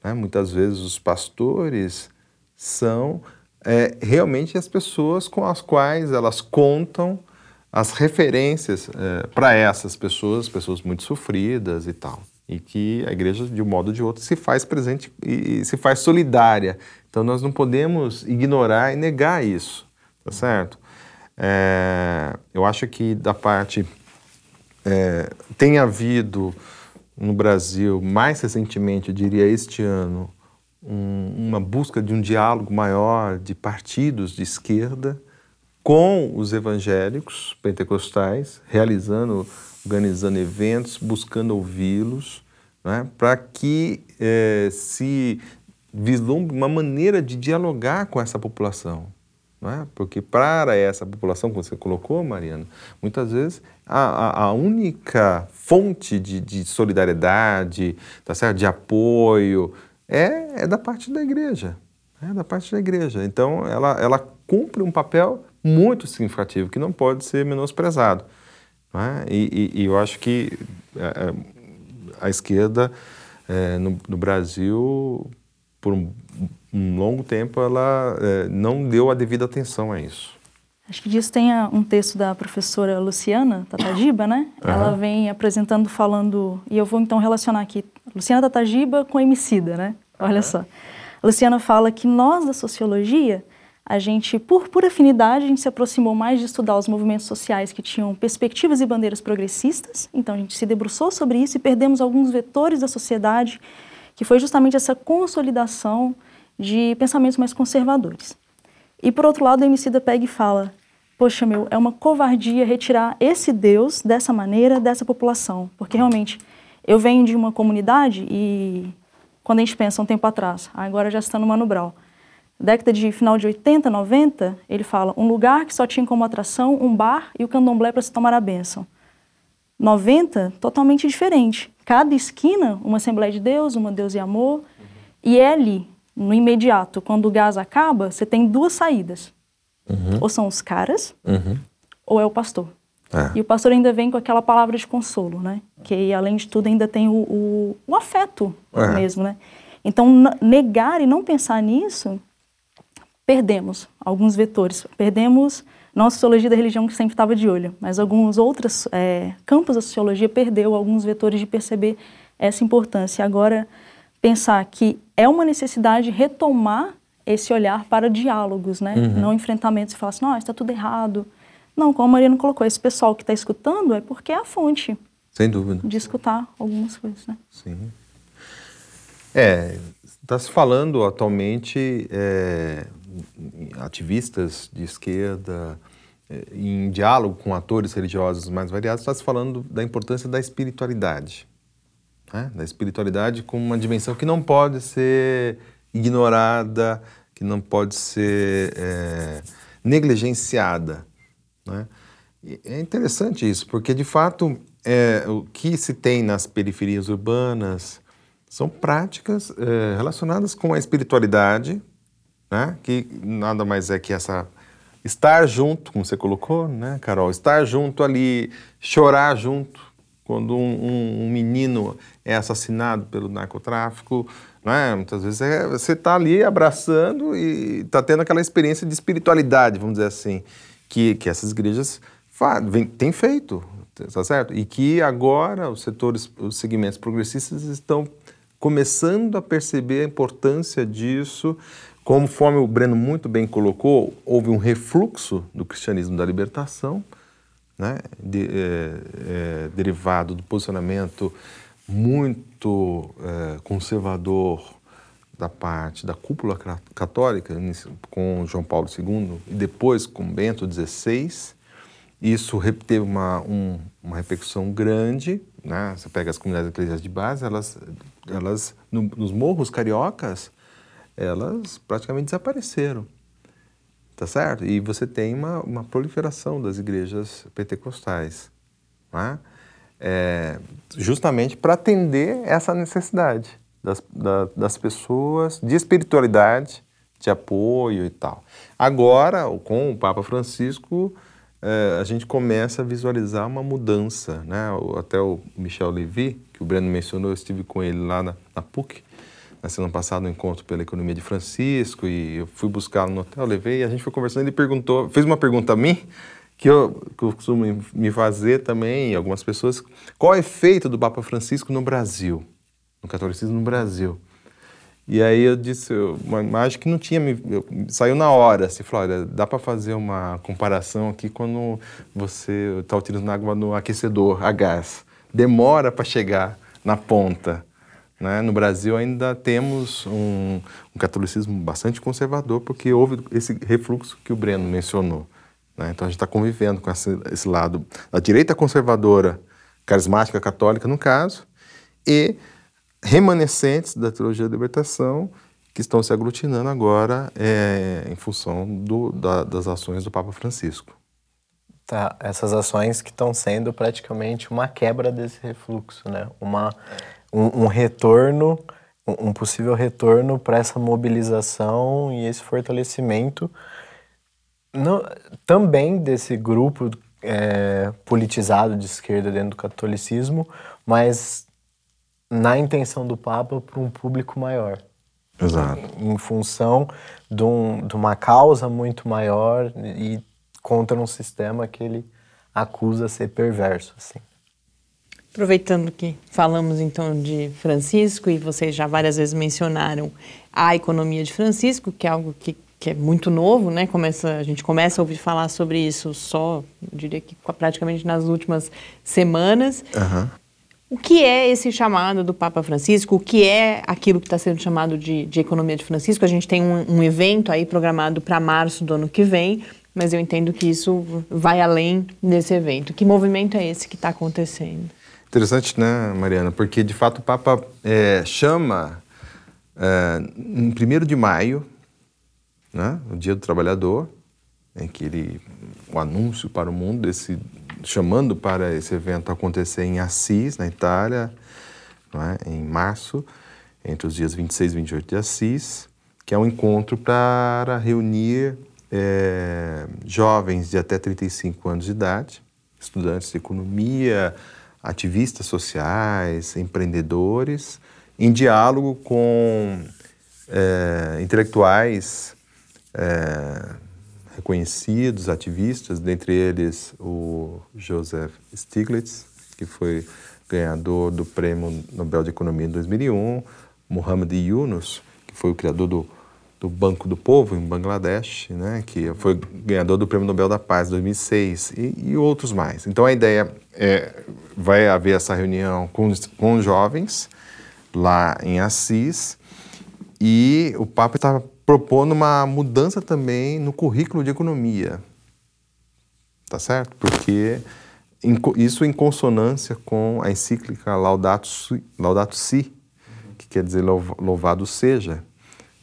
Speaker 4: Né? Muitas vezes os pastores são é, realmente as pessoas com as quais elas contam as referências é, para essas pessoas, pessoas muito sofridas e tal. E que a igreja, de um modo ou de outro, se faz presente e, se faz solidária. Então nós não podemos ignorar e negar isso, tá certo? É, eu acho que da parte. É, tem havido no Brasil, mais recentemente, eu diria este ano, um, uma busca de um diálogo maior de partidos de esquerda com os evangélicos pentecostais, realizando, organizando eventos, buscando ouvi-los, né, para que eh, se vislumbre uma maneira de dialogar com essa população. É? Porque para essa população, como você colocou, Mariana, muitas vezes a, a, a única fonte de, de solidariedade, tá certo? de apoio, é, é da parte da igreja. É da parte da igreja. Então, ela, ela cumpre um papel muito significativo, que não pode ser menosprezado. É? E, e, e, eu acho que é, é a esquerda é, no, no, Brasil, por um, um longo tempo, ela é, não deu a devida atenção a isso.
Speaker 3: Acho que disso tem um texto da professora Luciana Tatagiba, né? Uhum. Ela vem apresentando, falando, e eu vou então relacionar aqui Luciana Tatagiba com Emicida, né? Olha uhum. só. A Luciana fala que nós da sociologia, a gente, por, por afinidade, a gente se aproximou mais de estudar os movimentos sociais que tinham perspectivas e bandeiras progressistas, então a gente se debruçou sobre isso e perdemos alguns vetores da sociedade, que foi justamente essa consolidação de pensamentos mais conservadores. E por outro lado, a Emicida pega e fala: Poxa, meu, é uma covardia retirar esse Deus dessa maneira dessa população, porque realmente eu venho de uma comunidade e quando a gente pensa um tempo atrás, agora já está no Mano Brown, década de final de 80, 90, ele fala um lugar que só tinha como atração um bar e o candomblé para se tomar a bênção. 90, totalmente diferente. Cada esquina, uma Assembleia de Deus, uma Deus e Amor, e é ali, no imediato, quando o gás acaba, você tem duas saídas. Uhum. Ou são os caras, uhum. ou é o pastor. É. E o pastor ainda vem com aquela palavra de consolo, né? Que além de tudo ainda tem o, o, o afeto é. mesmo, né? Então, negar e não pensar nisso, perdemos alguns vetores, perdemos não a sociologia da religião que sempre estava de olho, mas alguns outros é, campos da sociologia perdeu alguns vetores de perceber essa importância. Agora, pensar que é uma necessidade retomar esse olhar para diálogos, né? Uhum. Não enfrentamentos e falar assim, não, está tudo errado. Não, como a Mariana colocou, esse pessoal que está escutando é porque é a fonte.
Speaker 4: Sem dúvida.
Speaker 3: De escutar algumas coisas, né?
Speaker 4: Sim. É, está se falando atualmente é, ativistas de esquerda, é, em diálogo com atores religiosos mais variados, está se falando da importância da espiritualidade. Né? Da espiritualidade como uma dimensão que não pode ser ignorada, que não pode ser é, negligenciada. Né? é interessante isso, porque de fato é, o que se tem nas periferias urbanas são práticas é, relacionadas com a espiritualidade, né? que nada mais é que essa estar junto, como você colocou, né, Carol? Estar junto ali, chorar junto quando um, um, um menino é assassinado pelo narcotráfico, né? Muitas vezes é, você está ali abraçando e está tendo aquela experiência de espiritualidade, vamos dizer assim, que, que essas igrejas têm feito, tá certo? E que agora os setores, os segmentos progressistas estão começando a perceber a importância disso. Conforme o Breno muito bem colocou, houve um refluxo do cristianismo da libertação, né? De, é, é, derivado do posicionamento muito é, conservador da parte da cúpula católica, com João Paulo II e depois com Bento XVI. Isso teve uma, um, uma repercussão grande. Né? Você pega as comunidades eclesiais de base, elas, elas no, nos morros cariocas, elas praticamente desapareceram. Tá certo? E você tem uma, uma proliferação das igrejas pentecostais. Né? É, justamente para atender essa necessidade das, da, das pessoas de espiritualidade, de apoio e tal. Agora, com o Papa Francisco, é, a gente começa a visualizar uma mudança. Né? Até o Michel Levy, que o Breno mencionou, eu estive com ele lá na, na PUC, na semana passada, no encontro pela economia de Francisco, e eu fui buscá-lo no hotel, levei, e a gente foi conversando, ele perguntou, fez uma pergunta a mim, que eu, que eu costumo me fazer também, algumas pessoas, qual é o efeito do Papa Francisco no Brasil? no catolicismo no Brasil. E aí eu disse, uma imagem que não tinha, eu, saiu na hora, assim, falou, olha, dá para fazer uma comparação aqui quando você está utilizando água no aquecedor a gás. Demora para chegar na ponta. Né? No Brasil ainda temos um, um, catolicismo bastante conservador, porque houve esse refluxo que o Breno mencionou. Né? Então a gente está convivendo com esse, esse lado da direita conservadora, carismática católica no caso, e remanescentes da teologia da libertação que estão se aglutinando agora é, em função do, da, das ações do Papa Francisco.
Speaker 5: Tá, essas ações que estão sendo praticamente uma quebra desse refluxo, né? Uma, um, um retorno, um possível retorno para essa mobilização e esse fortalecimento no, também desse grupo é, politizado de esquerda dentro do catolicismo, mas na intenção do Papa para um público maior.
Speaker 4: Exato.
Speaker 5: Em função de, um, de, uma causa muito maior e contra um sistema que ele acusa ser perverso, assim.
Speaker 2: Aproveitando que falamos então de Francisco e vocês já várias vezes mencionaram a economia de Francisco, que é algo que, que é muito novo, né? Começa, a gente começa a ouvir falar sobre isso só, eu diria que praticamente nas últimas semanas.
Speaker 4: Uhum.
Speaker 2: O que é esse chamado do Papa Francisco? O que é aquilo que está sendo chamado de, de, economia de Francisco? A gente tem um, um evento aí programado para março do ano que vem, mas eu entendo que isso vai além desse evento. Que movimento é esse que está acontecendo?
Speaker 4: Interessante, né, Mariana? Porque de fato o Papa é, chama é, em 1 de maio, né, o Dia do Trabalhador, em que ele o anúncio para o mundo desse chamando para esse evento acontecer em Assis, na Itália, é? em março, entre os dias 26 e 28 de Assis, que é um encontro para reunir é, jovens de até 35 anos de idade, estudantes de economia, ativistas sociais, empreendedores em diálogo com é, intelectuais é, reconhecidos, ativistas, dentre eles o Joseph Stiglitz, que foi ganhador do Prêmio Nobel de Economia em 2001, Muhammad Yunus, que foi o criador do, do Banco do Povo em Bangladesh, né, que foi ganhador do Prêmio Nobel da Paz em 2006 e, e outros mais. Então a ideia é vai haver essa reunião com, com jovens lá em Assis e o Papa está propondo uma mudança também no currículo de economia, tá certo? Porque isso em consonância com a encíclica Laudato Si, Laudato si que quer dizer louvado seja,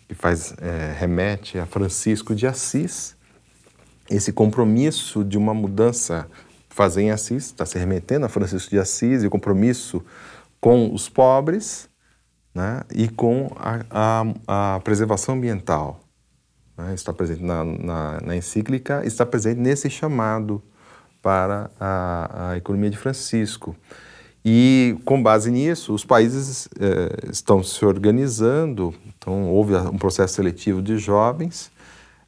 Speaker 4: que faz é, remete a Francisco de Assis. Esse compromisso de uma mudança fazer em Assis, está se remetendo a Francisco de Assis e o compromisso com os pobres né, e com a, a, a preservação ambiental. Né, está presente na, na, na encíclica, está presente nesse chamado para a, a economia de Francisco. E, com base nisso, os países eh, estão se organizando. Então, houve um processo seletivo de jovens.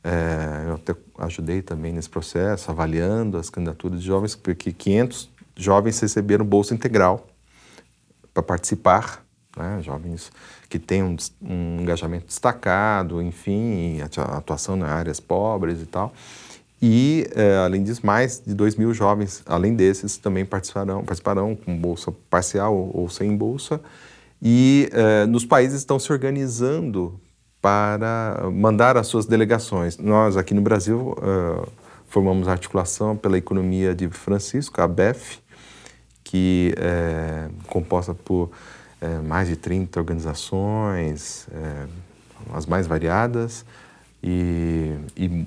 Speaker 4: Eh, eu até ajudei também nesse processo, avaliando as candidaturas de jovens, porque 500 jovens receberam bolsa integral para participar. Né? Jovens que têm um, um engajamento destacado, enfim, atuação em áreas pobres e tal. E, é, além disso, mais de 2 mil jovens, além desses, também participarão, participarão com bolsa parcial ou, ou sem bolsa. E é, nos países estão se organizando para mandar as suas delegações. Nós, aqui no Brasil, uh, formamos a articulação pela economia de Francisco, a BEF, que é composta por mais de 30 organizações, as mais variadas, e, e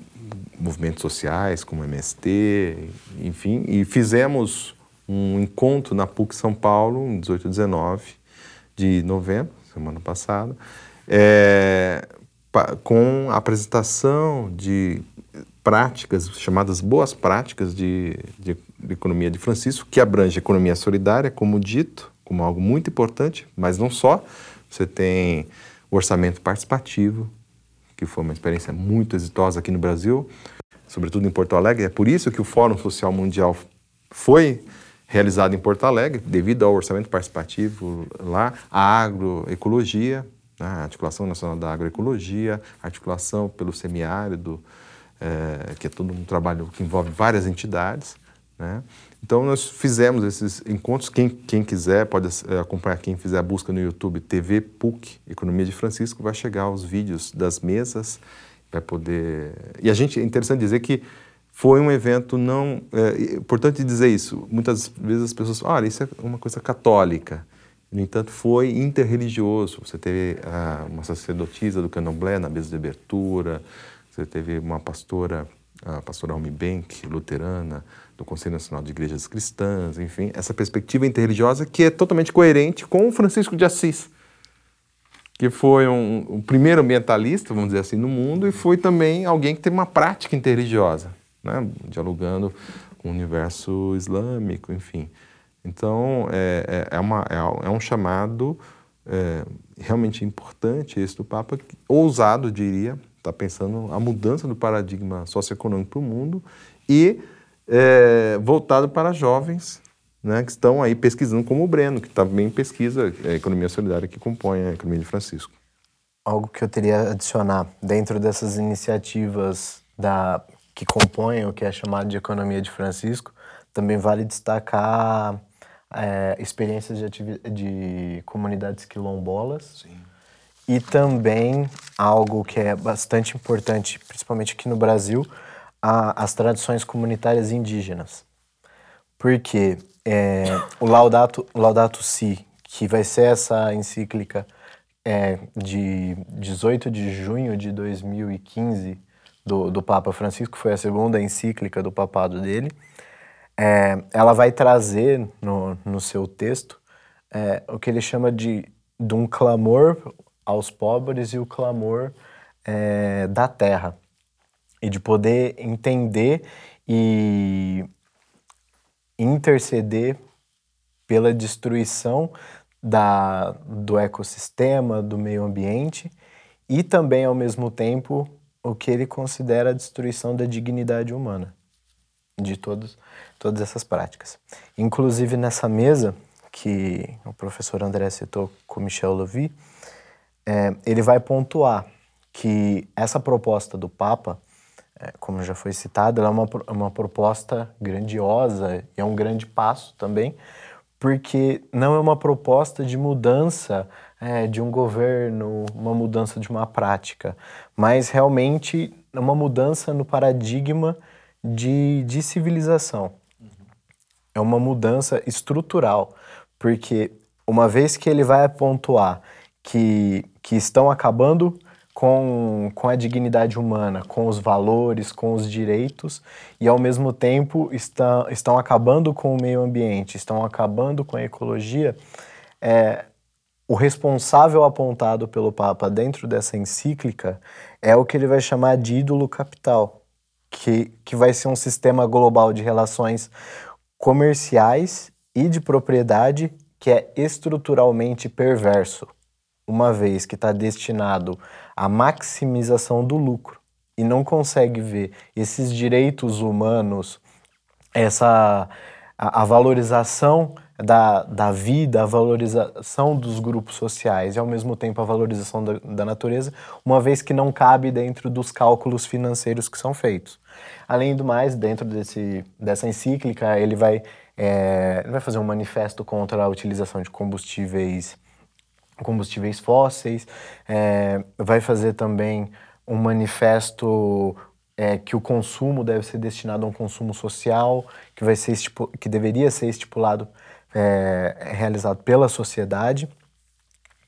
Speaker 4: movimentos sociais como MST, enfim, e fizemos um encontro na PUC São Paulo, em 18 e 19 de novembro, semana passada, é, com a apresentação de práticas, chamadas boas práticas de, de, de, economia de Francisco, que abrange economia solidária, como dito, como algo muito importante, mas não só. Você tem o orçamento participativo, que foi uma experiência muito exitosa aqui no Brasil, sobretudo em Porto Alegre. É por isso que o Fórum Social Mundial foi realizado em Porto Alegre, devido ao orçamento participativo lá, a agroecologia, né, a Articulação Nacional da Agroecologia, articulação pelo semiárido, é, que é todo um trabalho que envolve várias entidades. Né? Então, nós fizemos esses encontros. Quem, quem quiser pode é, acompanhar, quem fizer a busca no YouTube, TV PUC, Economia de Francisco, vai chegar os vídeos das mesas, vai poder. E a gente, é interessante dizer que foi um evento não. É importante dizer isso. Muitas vezes as pessoas falam, olha, isso é uma coisa católica. No entanto, foi interreligioso. Você teve ah, uma sacerdotisa do candomblé na mesa de abertura, você teve uma pastora, a pastora Almi Benck, luterana, do Conselho Nacional de Igrejas Cristãs, enfim, essa perspectiva interreligiosa que é totalmente coerente com Francisco de Assis, que foi um, um primeiro ambientalista, vamos dizer assim, no mundo e foi também alguém que teve uma prática interreligiosa, né, dialogando com o universo islâmico, enfim. Então, é, é, é uma, é, é um chamado é, realmente importante esse do Papa, ousado, diria, está pensando a mudança do paradigma socioeconômico para o mundo e é, voltado para jovens né, que estão aí pesquisando, como o Breno, que também pesquisa a economia solidária que compõe a economia de Francisco.
Speaker 5: Algo que eu teria a adicionar dentro dessas iniciativas da, que compõem o que é chamado de economia de Francisco, também vale destacar é, experiências de, de, comunidades quilombolas Sim. e também algo que é bastante importante, principalmente aqui no Brasil, a, as tradições comunitárias indígenas. Porque é, o Laudato, Laudato Si, que vai ser essa encíclica é, de 18 de junho de 2015 do, do Papa Francisco, foi a segunda encíclica do papado dele, é, ela vai trazer no, no seu texto é, o que ele chama de, de um clamor aos pobres e o clamor é, da terra e de poder entender e interceder pela destruição da, do ecossistema, do meio ambiente e também, ao mesmo tempo, o que ele considera a destruição da dignidade humana de todos, todas essas práticas. Inclusive, nessa mesa que o professor André citou com Michel Levy, é, ele vai pontuar que essa proposta do Papa, como já foi citado, ela é uma, uma proposta grandiosa e é um grande passo também, porque não é uma proposta de mudança é, de um governo, uma mudança de uma prática, mas realmente uma mudança no paradigma de, de civilização. Uhum. É uma mudança estrutural, porque uma vez que ele vai pontuar que, que estão acabando com, com a dignidade humana, com os valores, com os direitos, e ao mesmo tempo está, estão acabando com o meio ambiente, estão acabando com a ecologia, é, o responsável apontado pelo Papa dentro dessa encíclica é o que ele vai chamar de ídolo capital, que, que vai ser um sistema global de relações comerciais e de propriedade que é estruturalmente perverso, uma vez que está destinado à maximização do lucro e não consegue ver esses direitos humanos, essa a, a valorização da, da vida, a valorização dos grupos sociais e, ao mesmo tempo, a valorização da, da, natureza, uma vez que não cabe dentro dos cálculos financeiros que são feitos. Além do mais, dentro desse, dessa encíclica, ele vai, é, ele vai fazer um manifesto contra a utilização de combustíveis, combustíveis fósseis, é, vai fazer também um manifesto é, que o consumo deve ser destinado a um consumo social, que, vai ser que deveria ser estipulado é, realizado pela sociedade.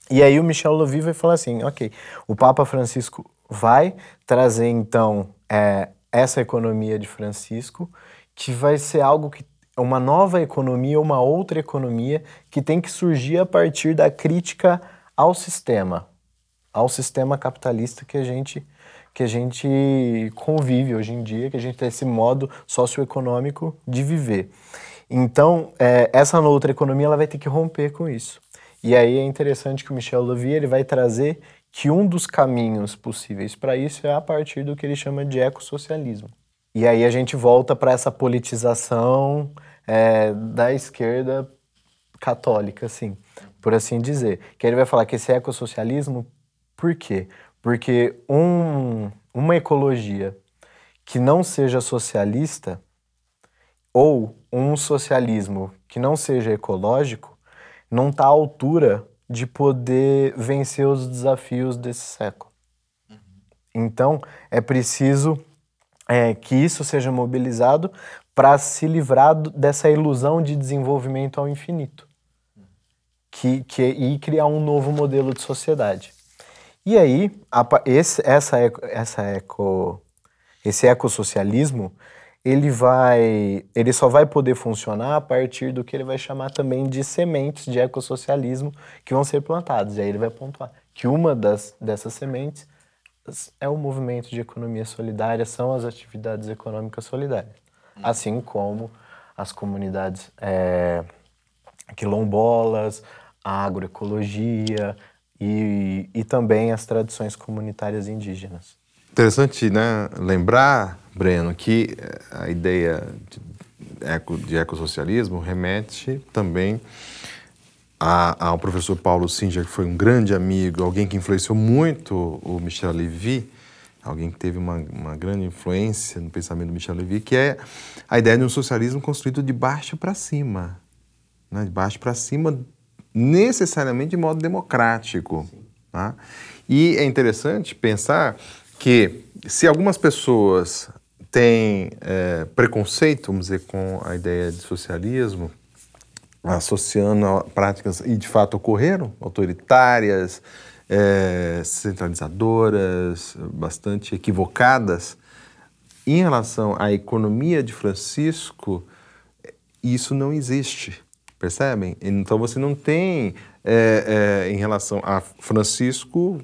Speaker 5: E aí o Michel Louvi vai falar assim, ok, o Papa Francisco vai trazer então é, essa economia de Francisco, que vai ser algo que uma nova economia, uma outra economia que tem que surgir a partir da crítica ao sistema, ao sistema capitalista que a gente que a gente convive hoje em dia, que a gente tem esse modo socioeconômico de viver. Então, é, essa outra economia ela vai ter que romper com isso. E aí é interessante que o Michel Louvier ele vai trazer que um dos caminhos possíveis para isso é a partir do que ele chama de ecossocialismo. E aí a gente volta para essa politização é, da esquerda católica, assim, por assim dizer. Que ele vai falar que esse ecossocialismo, por quê? Porque um, uma ecologia que não seja socialista ou um socialismo que não seja ecológico não está à altura de poder vencer os desafios desse século. Uhum. Então, é preciso é, que isso seja mobilizado para se livrar dessa ilusão de desenvolvimento ao infinito que, que, e criar um novo modelo de sociedade. E aí, a, esse, essa, essa eco, esse ecossocialismo ele vai, ele só vai poder funcionar a partir do que ele vai chamar também de sementes de ecossocialismo que vão ser plantadas. E aí ele vai pontuar que uma das, dessas sementes é o movimento de economia solidária, são as atividades econômicas solidárias, assim como as comunidades é, quilombolas, a agroecologia e, e também as tradições comunitárias indígenas.
Speaker 4: Interessante, né? Lembrar, Breno, que eh, a ideia de, eco, de ecossocialismo remete também ao professor Paulo Singer, que foi um grande amigo, alguém que influenciou muito o Michel Levy, alguém que teve uma, uma grande influência no pensamento do Michel Levy, que é a ideia de um socialismo construído de baixo para cima, né? de baixo para cima, necessariamente de modo democrático. Tá? E é interessante pensar que se algumas pessoas têm é, preconceito, vamos dizer, com a ideia de socialismo, associando a práticas, e de fato ocorreram, autoritárias, é, centralizadoras, bastante equivocadas, em relação à economia de Francisco, isso não existe, percebem? Então você não tem, é, é, em relação a Francisco,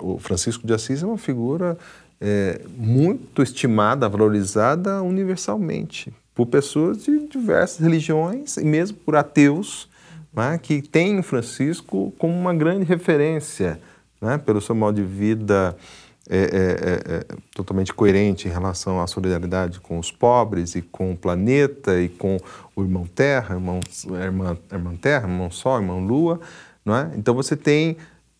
Speaker 4: o Francisco de Assis é uma figura é, muito estimada, valorizada universalmente por pessoas de diversas religiões e mesmo por ateus né, que tem Francisco como uma grande referência, né, pelo seu modo de vida é, é, é, é, totalmente coerente em relação à solidariedade com os pobres e com o planeta e com o irmão Terra, irmão, irmã, irmã Terra, irmão Sol, irmão Lua. Não é? Então você tem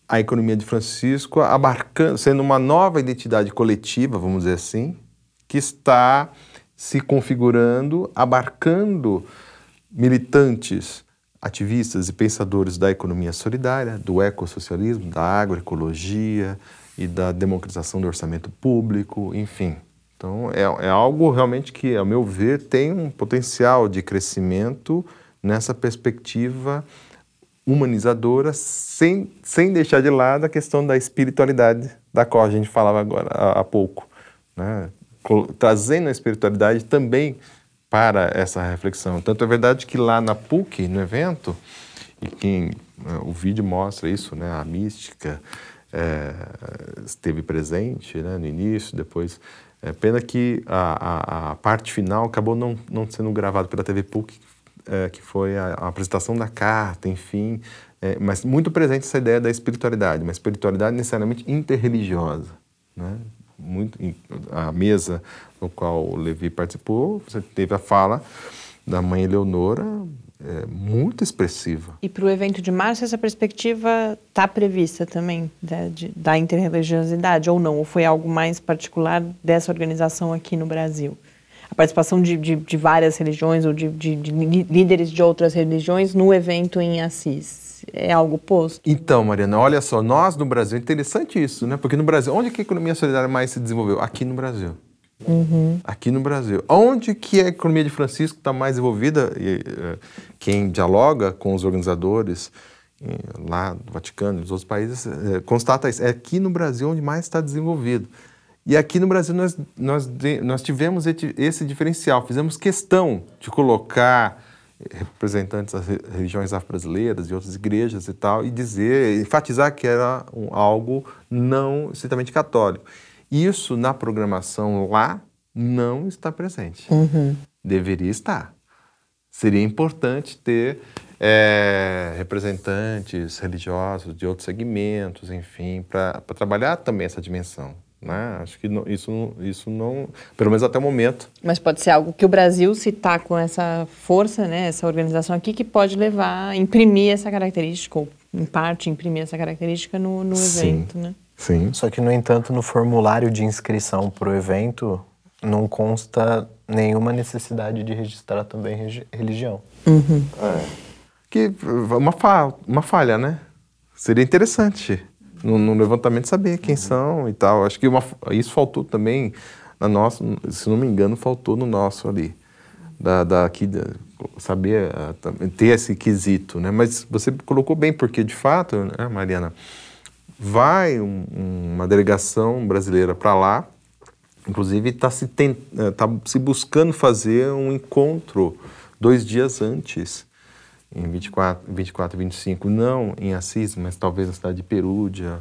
Speaker 4: a economia de Francisco abarcando, sendo uma nova identidade coletiva, vamos dizer assim, que está se configurando, abarcando militantes, ativistas e pensadores da economia solidária, do ecossocialismo, da agroecologia e da democratização do orçamento público, enfim. Então, é, é algo realmente que, ao meu ver, tem um potencial de crescimento nessa perspectiva humanizadora, sem, sem deixar de lado a questão da espiritualidade, da qual a gente falava agora há, há pouco. Né? Trazendo a espiritualidade também para essa reflexão. Tanto é verdade que lá na PUC, no evento, e quem né, o vídeo mostra isso, né, a mística é, esteve presente né, no início, depois. É, pena que a, a, a, parte final acabou não, não sendo gravada pela TV PUC, é, que foi a, a, apresentação da carta, enfim, é, mas muito presente essa ideia da espiritualidade, uma espiritualidade necessariamente interreligiosa. Né? Muito, a mesa no qual o Levi participou, você teve a fala da mãe Eleonora, é, muito expressiva.
Speaker 2: E para o evento de março, essa perspectiva está prevista também né, de, da interreligiosidade ou não? Ou foi algo mais particular dessa organização aqui no Brasil? A participação de, de, de várias religiões ou de, de, líderes de outras religiões no evento em Assis? É algo posto?
Speaker 4: Então, Mariana, olha só, nós no Brasil, interessante isso, né? Porque no Brasil, onde que a economia solidária mais se desenvolveu? Aqui no Brasil. Uhum. Aqui no Brasil. Onde que a economia de Francisco está mais envolvida? E, uh, quem dialoga com os organizadores uh, lá do Vaticano dos outros países uh, constata isso. É aqui no Brasil onde mais está desenvolvido. E aqui no Brasil nós, nós, nós tivemos esse diferencial, fizemos questão de colocar representantes das religiões afro-brasileiras e outras igrejas e tal, e dizer, enfatizar que era um, algo não estritamente católico. Isso na programação lá não está presente. Uhum. Deveria estar. Seria importante ter é, representantes religiosos de outros segmentos, enfim, para trabalhar também essa dimensão. Né? Acho que não, isso, isso não, pelo menos até o momento.
Speaker 2: Mas pode ser algo que o Brasil, se está com essa força, né, essa organização aqui, que pode levar, imprimir essa característica, ou em parte imprimir essa característica no, no evento, né?
Speaker 5: Sim. Só que, no entanto, no formulário de inscrição para o evento não consta nenhuma necessidade de registrar também religião.
Speaker 4: Uhum. É. Que uma, fa uma falha, né? Seria interessante no, no, levantamento saber quem uhum. são e tal. Acho que uma, isso faltou também na nossa, se não me engano, faltou no nosso ali. Da, da, aqui, saber, ter esse quesito, né? Mas você colocou bem, porque de fato, né, Mariana, vai um, uma delegação brasileira para lá, inclusive está se, eh, tá se buscando fazer um encontro dois dias antes, em 24, 24 e 25, não em Assis, mas talvez na cidade de Perúdia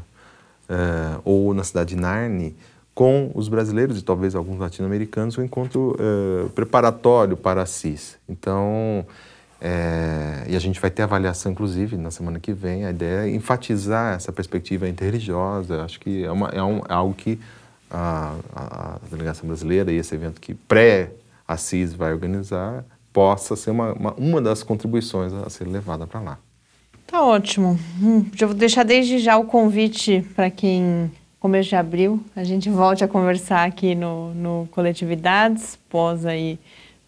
Speaker 4: é, ou na cidade de Narni, com os brasileiros e talvez alguns latino-americanos, um encontro é, preparatório para Assis. Então, é, e a gente vai ter avaliação, inclusive, na semana que vem. A ideia é enfatizar essa perspectiva interreligiosa. Acho que é, uma, é, um, é algo que a, a, delegação brasileira e esse evento que pré-Assis vai organizar possa ser uma, uma, uma das contribuições a ser levada para lá.
Speaker 2: Tá ótimo. Hum, já vou deixar desde já o convite para quem, começo de abril, a gente volte a conversar aqui no, no Coletividades, pós aí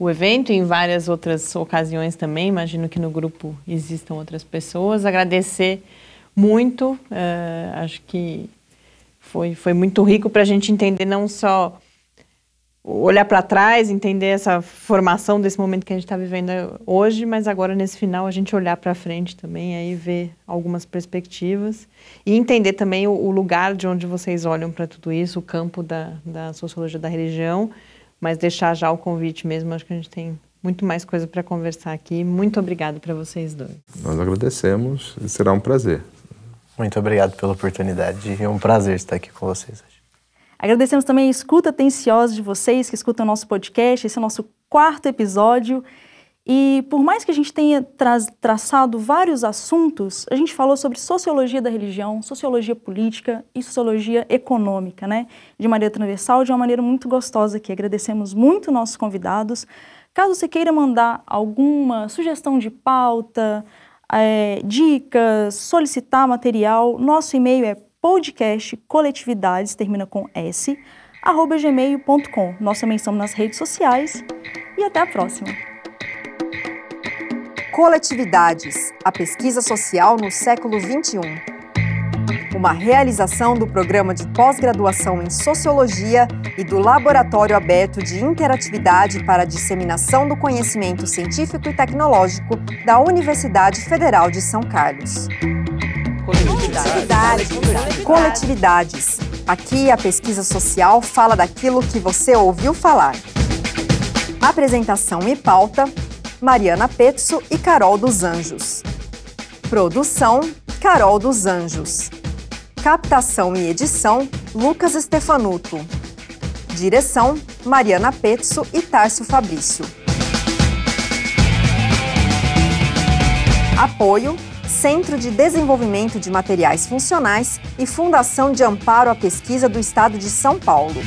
Speaker 2: o evento e em várias outras ocasiões também. Imagino que no grupo existam outras pessoas. Agradecer muito, uh, acho que foi, foi muito rico para a gente entender não só olhar para trás, entender essa formação desse momento que a gente está vivendo hoje, mas agora nesse final a gente olhar para frente também, aí ver algumas perspectivas e entender também o, o lugar de onde vocês olham para tudo isso, o campo da, da sociologia da religião mas deixar já o convite mesmo, acho que a gente tem muito mais coisa para conversar aqui. Muito obrigado para vocês dois.
Speaker 4: Nós agradecemos e será um prazer.
Speaker 5: Muito obrigado pela oportunidade e é um prazer estar aqui com vocês hoje.
Speaker 3: Agradecemos também a escuta atenciosa de vocês que escutam o nosso podcast. Esse é o nosso quarto episódio. E por mais que a gente tenha tra traçado vários assuntos, a gente falou sobre sociologia da religião, sociologia política e sociologia econômica, né? De maneira transversal, de uma maneira muito gostosa aqui. Agradecemos muito nossos convidados. Caso você queira mandar alguma sugestão de pauta, é, dicas, solicitar material, nosso e-mail é podcastcoletividades, termina com S, arroba gmail.com. Também estamos nas redes sociais e até a próxima.
Speaker 1: Coletividades, a pesquisa social no século XXI. Uma realização do programa de pós-graduação em Sociologia e do Laboratório Aberto de Interatividade para a Disseminação do Conhecimento Científico e Tecnológico da Universidade Federal de São Carlos. Coletividades. Coletividades. Aqui a pesquisa social fala daquilo que você ouviu falar. Apresentação e pauta: Mariana Petso e Carol dos Anjos. Produção: Carol dos Anjos. Captação e edição: Lucas Stefanuto. Direção: Mariana Petso e Tárcio Fabrício. Apoio: Centro de Desenvolvimento de Materiais Funcionais e Fundação de Amparo à Pesquisa do Estado de São Paulo.